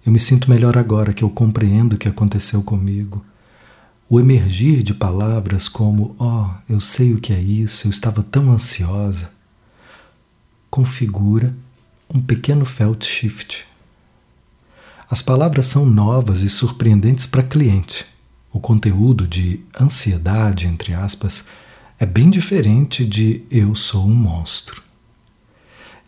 Eu me sinto melhor agora que eu compreendo o que aconteceu comigo. O emergir de palavras como, oh, eu sei o que é isso, eu estava tão ansiosa, configura um pequeno felt shift. As palavras são novas e surpreendentes para cliente o conteúdo de ansiedade, entre aspas, é bem diferente de eu sou um monstro.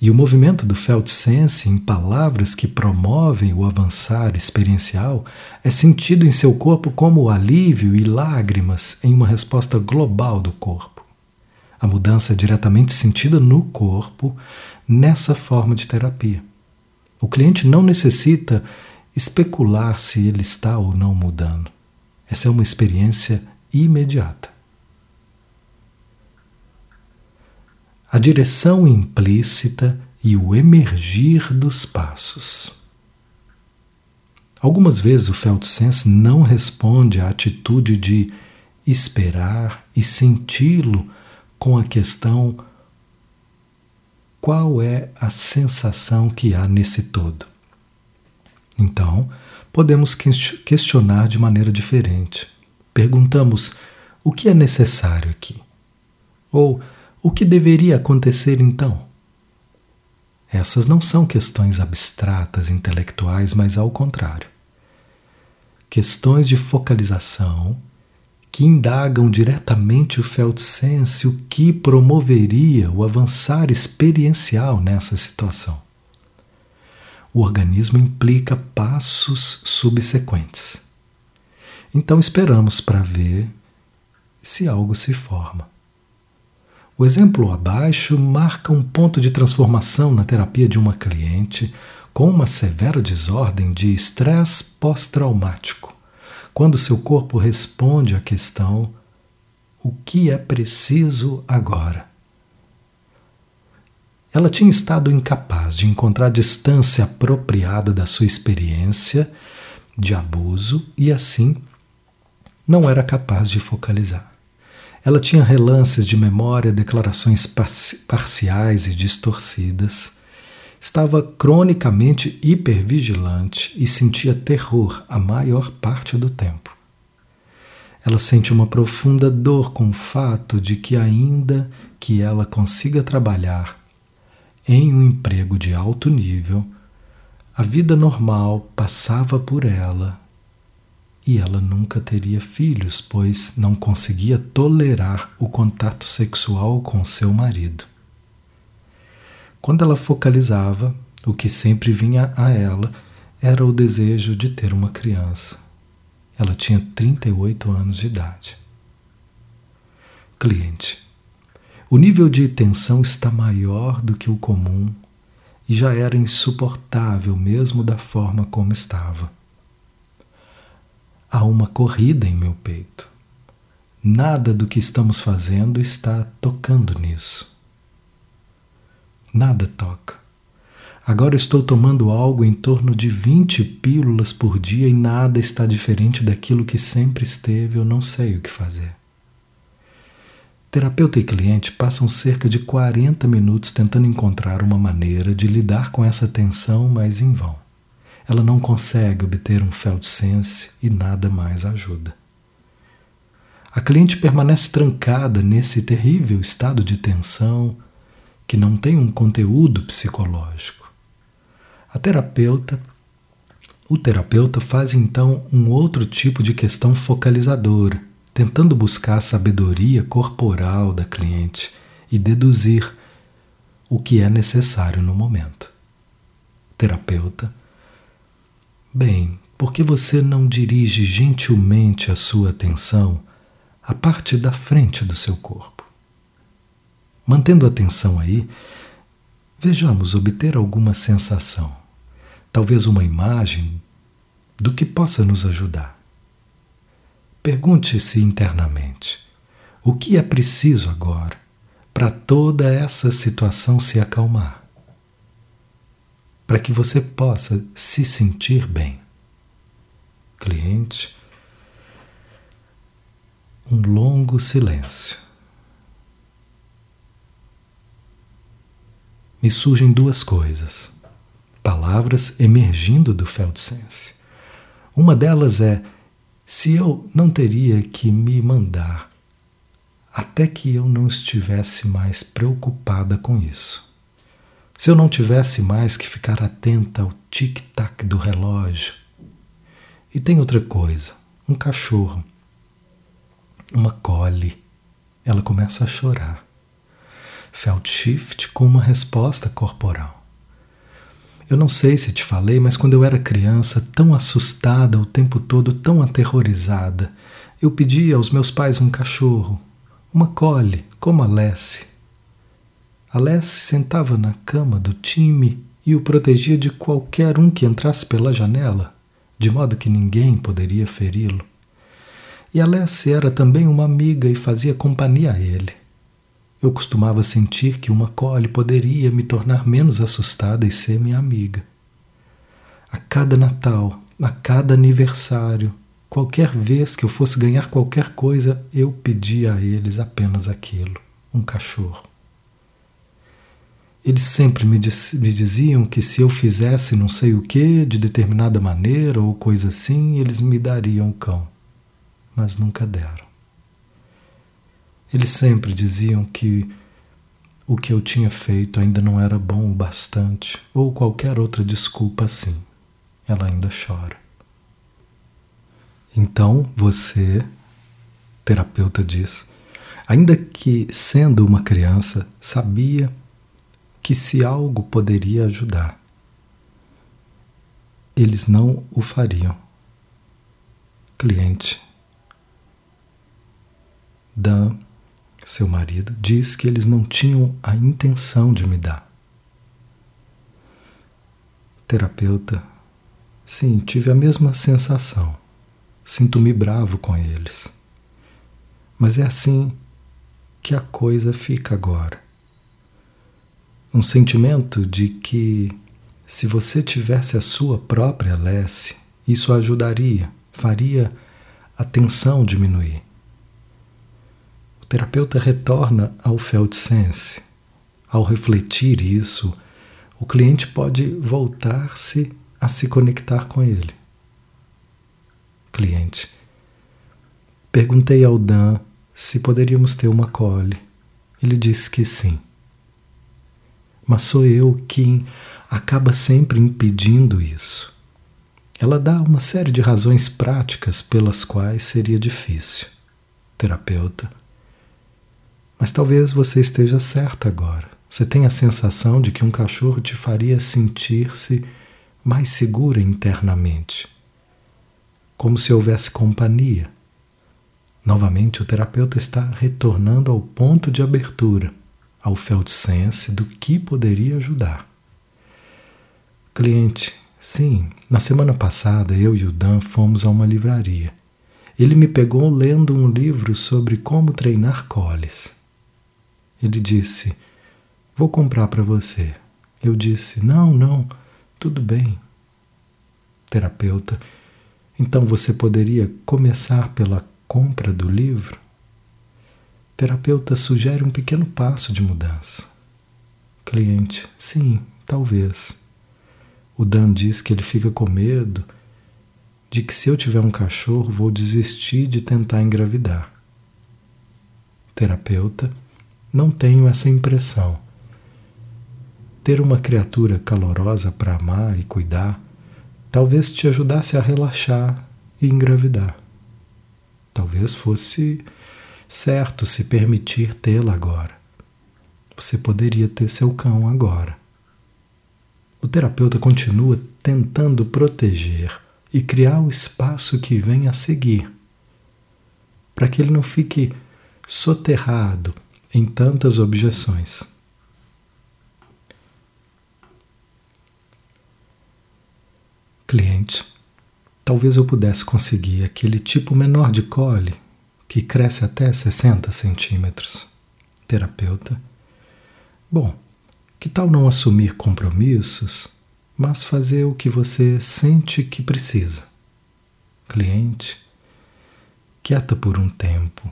E o movimento do Feldsense em palavras que promovem o avançar experiencial é sentido em seu corpo como alívio e lágrimas em uma resposta global do corpo. A mudança é diretamente sentida no corpo nessa forma de terapia. O cliente não necessita especular se ele está ou não mudando. Essa é uma experiência imediata. A direção implícita e o emergir dos passos. Algumas vezes o Feldsense não responde à atitude de esperar e senti-lo com a questão qual é a sensação que há nesse todo. Então, podemos questionar de maneira diferente. Perguntamos: o que é necessário aqui? Ou o que deveria acontecer então? Essas não são questões abstratas, intelectuais, mas ao contrário. Questões de focalização que indagam diretamente o Feldsense o que promoveria o avançar experiencial nessa situação o organismo implica passos subsequentes. Então esperamos para ver se algo se forma. O exemplo abaixo marca um ponto de transformação na terapia de uma cliente com uma severa desordem de estresse pós-traumático, quando seu corpo responde à questão: o que é preciso agora? Ela tinha estado incapaz de encontrar a distância apropriada da sua experiência de abuso e, assim, não era capaz de focalizar. Ela tinha relances de memória, declarações parciais e distorcidas. Estava cronicamente hipervigilante e sentia terror a maior parte do tempo. Ela sente uma profunda dor com o fato de que, ainda que ela consiga trabalhar em um emprego de alto nível, a vida normal passava por ela e ela nunca teria filhos, pois não conseguia tolerar o contato sexual com seu marido. Quando ela focalizava, o que sempre vinha a ela era o desejo de ter uma criança. Ela tinha 38 anos de idade. Cliente. O nível de tensão está maior do que o comum e já era insuportável mesmo da forma como estava. Há uma corrida em meu peito. Nada do que estamos fazendo está tocando nisso. Nada toca. Agora estou tomando algo em torno de 20 pílulas por dia e nada está diferente daquilo que sempre esteve, eu não sei o que fazer. Terapeuta e cliente passam cerca de 40 minutos tentando encontrar uma maneira de lidar com essa tensão, mas em vão. Ela não consegue obter um felt sense e nada mais ajuda. A cliente permanece trancada nesse terrível estado de tensão que não tem um conteúdo psicológico. A terapeuta o terapeuta faz então um outro tipo de questão focalizadora tentando buscar a sabedoria corporal da cliente e deduzir o que é necessário no momento. Terapeuta. Bem, por que você não dirige gentilmente a sua atenção à parte da frente do seu corpo? Mantendo a atenção aí, vejamos obter alguma sensação, talvez uma imagem do que possa nos ajudar. Pergunte-se internamente: o que é preciso agora para toda essa situação se acalmar? Para que você possa se sentir bem. Cliente, um longo silêncio. Me surgem duas coisas, palavras emergindo do Feldsense. Uma delas é se eu não teria que me mandar até que eu não estivesse mais preocupada com isso. Se eu não tivesse mais que ficar atenta ao tic-tac do relógio. E tem outra coisa: um cachorro, uma cole. Ela começa a chorar. Felt shift com uma resposta corporal. Eu não sei se te falei, mas quando eu era criança, tão assustada o tempo todo, tão aterrorizada, eu pedi aos meus pais um cachorro, uma cole, como a Lessie. A Lessie sentava na cama do time e o protegia de qualquer um que entrasse pela janela, de modo que ninguém poderia feri-lo. E a Lessie era também uma amiga e fazia companhia a ele. Eu costumava sentir que uma cole poderia me tornar menos assustada e ser minha amiga. A cada Natal, a cada aniversário, qualquer vez que eu fosse ganhar qualquer coisa, eu pedia a eles apenas aquilo: um cachorro. Eles sempre me, diz, me diziam que se eu fizesse não sei o que, de determinada maneira ou coisa assim, eles me dariam o cão. Mas nunca deram. Eles sempre diziam que o que eu tinha feito ainda não era bom o bastante, ou qualquer outra desculpa assim. Ela ainda chora. Então você, terapeuta, diz, ainda que sendo uma criança, sabia que se algo poderia ajudar, eles não o fariam. Cliente. Dan, seu marido, diz que eles não tinham a intenção de me dar. Terapeuta. Sim, tive a mesma sensação. Sinto-me bravo com eles. Mas é assim que a coisa fica agora. Um sentimento de que se você tivesse a sua própria lesse, isso ajudaria, faria a tensão diminuir. O terapeuta retorna ao Feldsense. Ao refletir isso, o cliente pode voltar-se a se conectar com ele. Cliente. Perguntei ao Dan se poderíamos ter uma cole. Ele disse que sim. Mas sou eu quem acaba sempre impedindo isso. Ela dá uma série de razões práticas pelas quais seria difícil. Terapeuta. Mas talvez você esteja certa agora. Você tem a sensação de que um cachorro te faria sentir-se mais segura internamente, como se houvesse companhia. Novamente, o terapeuta está retornando ao ponto de abertura, ao Feldsense do que poderia ajudar. Cliente, sim, na semana passada eu e o Dan fomos a uma livraria. Ele me pegou lendo um livro sobre como treinar coles. Ele disse: Vou comprar para você. Eu disse: Não, não, tudo bem. Terapeuta, então você poderia começar pela compra do livro? Terapeuta sugere um pequeno passo de mudança. Cliente: Sim, talvez. O Dan diz que ele fica com medo de que se eu tiver um cachorro vou desistir de tentar engravidar. Terapeuta, não tenho essa impressão. Ter uma criatura calorosa para amar e cuidar talvez te ajudasse a relaxar e engravidar. Talvez fosse certo se permitir tê-la agora. Você poderia ter seu cão agora. O terapeuta continua tentando proteger e criar o espaço que vem a seguir, para que ele não fique soterrado em tantas objeções. Cliente, talvez eu pudesse conseguir aquele tipo menor de cole que cresce até 60 centímetros. Terapeuta, bom, que tal não assumir compromissos, mas fazer o que você sente que precisa? Cliente, quieta por um tempo.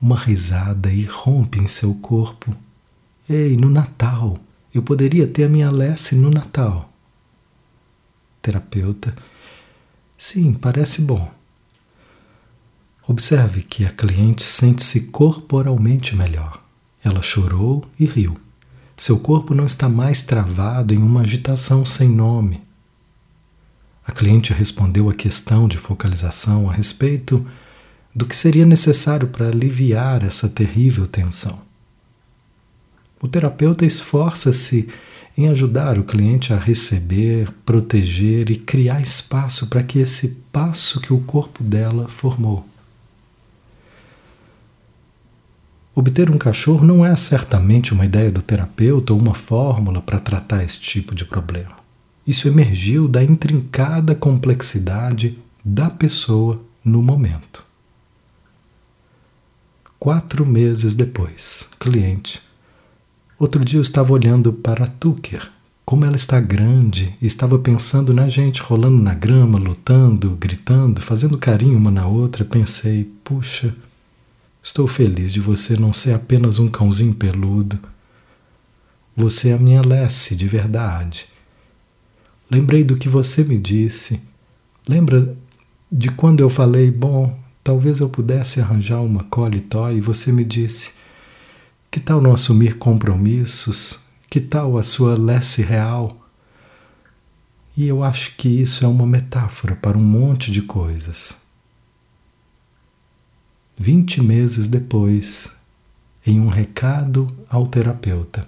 Uma risada irrompe em seu corpo. Ei, no Natal, eu poderia ter a minha Lesse no Natal. Terapeuta, sim, parece bom. Observe que a cliente sente-se corporalmente melhor. Ela chorou e riu. Seu corpo não está mais travado em uma agitação sem nome. A cliente respondeu a questão de focalização a respeito do que seria necessário para aliviar essa terrível tensão. O terapeuta esforça-se em ajudar o cliente a receber, proteger e criar espaço para que esse passo que o corpo dela formou Obter um cachorro não é certamente uma ideia do terapeuta ou uma fórmula para tratar esse tipo de problema. Isso emergiu da intrincada complexidade da pessoa no momento. Quatro meses depois, cliente. Outro dia eu estava olhando para a Tucker, como ela está grande, e estava pensando na gente rolando na grama, lutando, gritando, fazendo carinho uma na outra. Pensei, puxa, Estou feliz de você não ser apenas um cãozinho peludo. Você é a minha Lessie de verdade. Lembrei do que você me disse. Lembra de quando eu falei, bom, talvez eu pudesse arranjar uma collie toy e você me disse, que tal não assumir compromissos? Que tal a sua Lessie real? E eu acho que isso é uma metáfora para um monte de coisas. Vinte meses depois, em um recado ao terapeuta.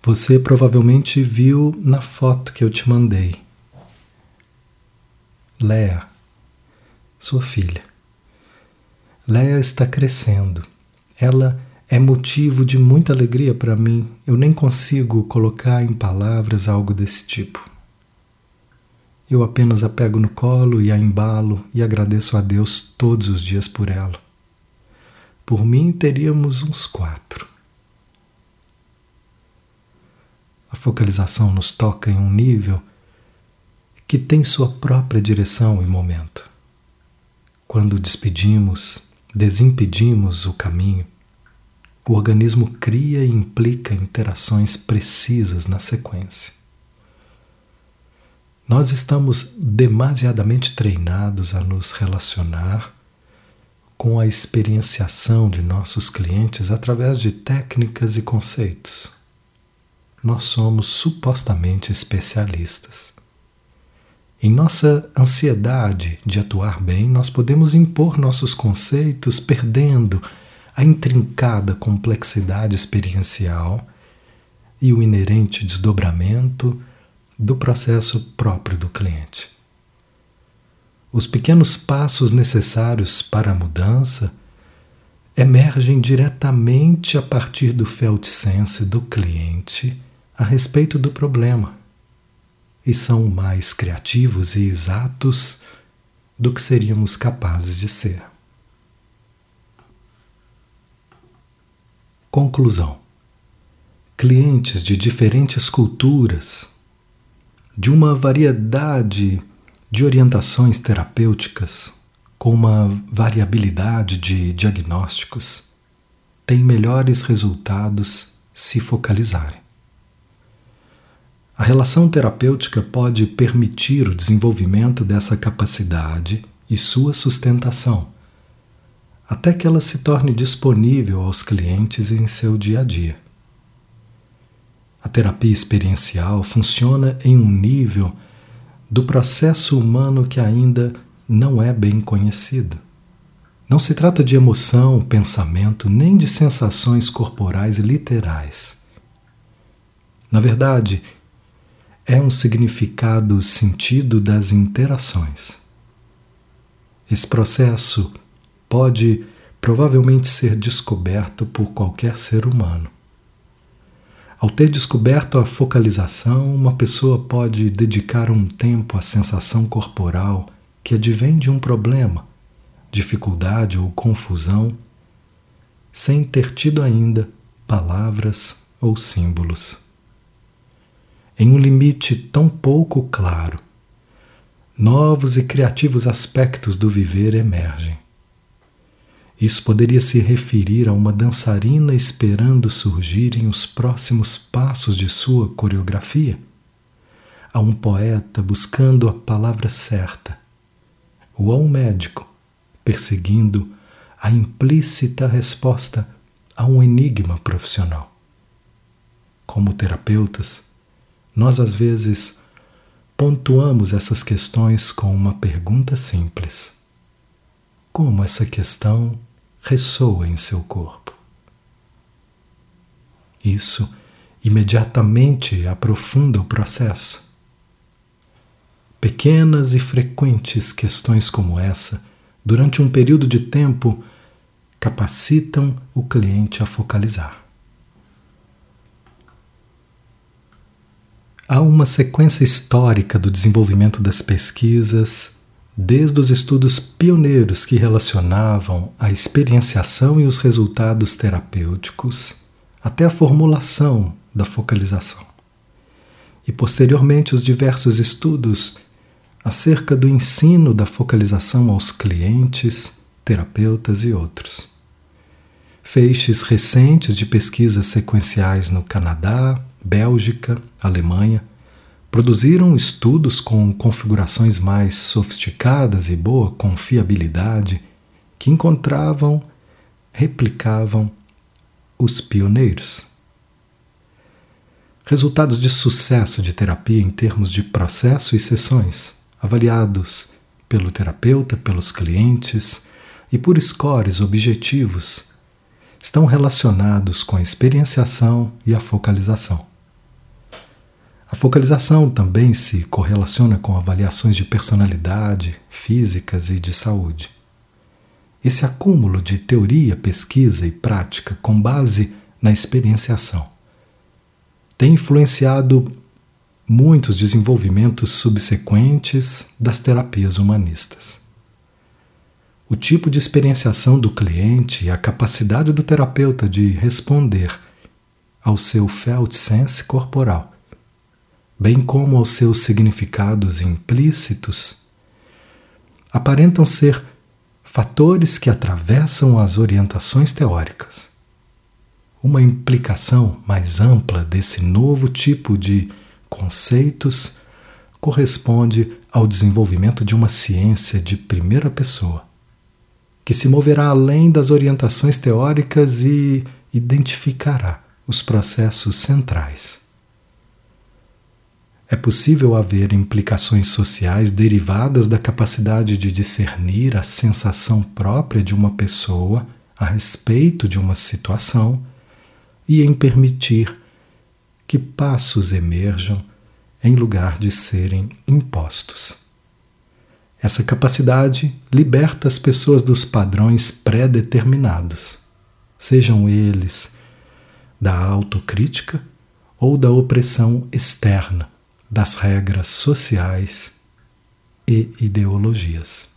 Você provavelmente viu na foto que eu te mandei. Léa, sua filha. Léa está crescendo. Ela é motivo de muita alegria para mim. Eu nem consigo colocar em palavras algo desse tipo. Eu apenas a pego no colo e a embalo e agradeço a Deus todos os dias por ela. Por mim, teríamos uns quatro. A focalização nos toca em um nível que tem sua própria direção e momento. Quando despedimos, desimpedimos o caminho, o organismo cria e implica interações precisas na sequência. Nós estamos demasiadamente treinados a nos relacionar com a experienciação de nossos clientes através de técnicas e conceitos. Nós somos supostamente especialistas. Em nossa ansiedade de atuar bem, nós podemos impor nossos conceitos perdendo a intrincada complexidade experiencial e o inerente desdobramento do processo próprio do cliente. Os pequenos passos necessários para a mudança emergem diretamente a partir do felt sense do cliente a respeito do problema e são mais criativos e exatos do que seríamos capazes de ser. Conclusão: clientes de diferentes culturas de uma variedade de orientações terapêuticas com uma variabilidade de diagnósticos têm melhores resultados se focalizarem. A relação terapêutica pode permitir o desenvolvimento dessa capacidade e sua sustentação, até que ela se torne disponível aos clientes em seu dia a dia. A terapia experiencial funciona em um nível do processo humano que ainda não é bem conhecido. Não se trata de emoção, pensamento, nem de sensações corporais literais. Na verdade, é um significado sentido das interações. Esse processo pode provavelmente ser descoberto por qualquer ser humano. Ao ter descoberto a focalização, uma pessoa pode dedicar um tempo à sensação corporal que advém de um problema, dificuldade ou confusão, sem ter tido ainda palavras ou símbolos. Em um limite tão pouco claro, novos e criativos aspectos do viver emergem. Isso poderia se referir a uma dançarina esperando surgirem os próximos passos de sua coreografia, a um poeta buscando a palavra certa, ou a um médico perseguindo a implícita resposta a um enigma profissional. Como terapeutas, nós às vezes pontuamos essas questões com uma pergunta simples como essa questão ressoa em seu corpo. Isso imediatamente aprofunda o processo. Pequenas e frequentes questões como essa, durante um período de tempo, capacitam o cliente a focalizar. Há uma sequência histórica do desenvolvimento das pesquisas desde os estudos pioneiros que relacionavam a experienciação e os resultados terapêuticos, até a formulação da focalização. E posteriormente os diversos estudos acerca do ensino da focalização aos clientes, terapeutas e outros. Feixes recentes de pesquisas sequenciais no Canadá, Bélgica, Alemanha, produziram estudos com configurações mais sofisticadas e boa confiabilidade que encontravam, replicavam os pioneiros. Resultados de sucesso de terapia em termos de processo e sessões, avaliados pelo terapeuta, pelos clientes e por scores objetivos, estão relacionados com a experienciação e a focalização. A focalização também se correlaciona com avaliações de personalidade, físicas e de saúde. Esse acúmulo de teoria, pesquisa e prática com base na experienciação tem influenciado muitos desenvolvimentos subsequentes das terapias humanistas. O tipo de experienciação do cliente e a capacidade do terapeuta de responder ao seu felt sense corporal, bem como aos seus significados implícitos, aparentam ser fatores que atravessam as orientações teóricas. Uma implicação mais ampla desse novo tipo de conceitos corresponde ao desenvolvimento de uma ciência de primeira pessoa, que se moverá além das orientações teóricas e identificará os processos centrais. É possível haver implicações sociais derivadas da capacidade de discernir a sensação própria de uma pessoa a respeito de uma situação e em permitir que passos emerjam em lugar de serem impostos. Essa capacidade liberta as pessoas dos padrões pré-determinados, sejam eles da autocrítica ou da opressão externa das regras sociais e ideologias.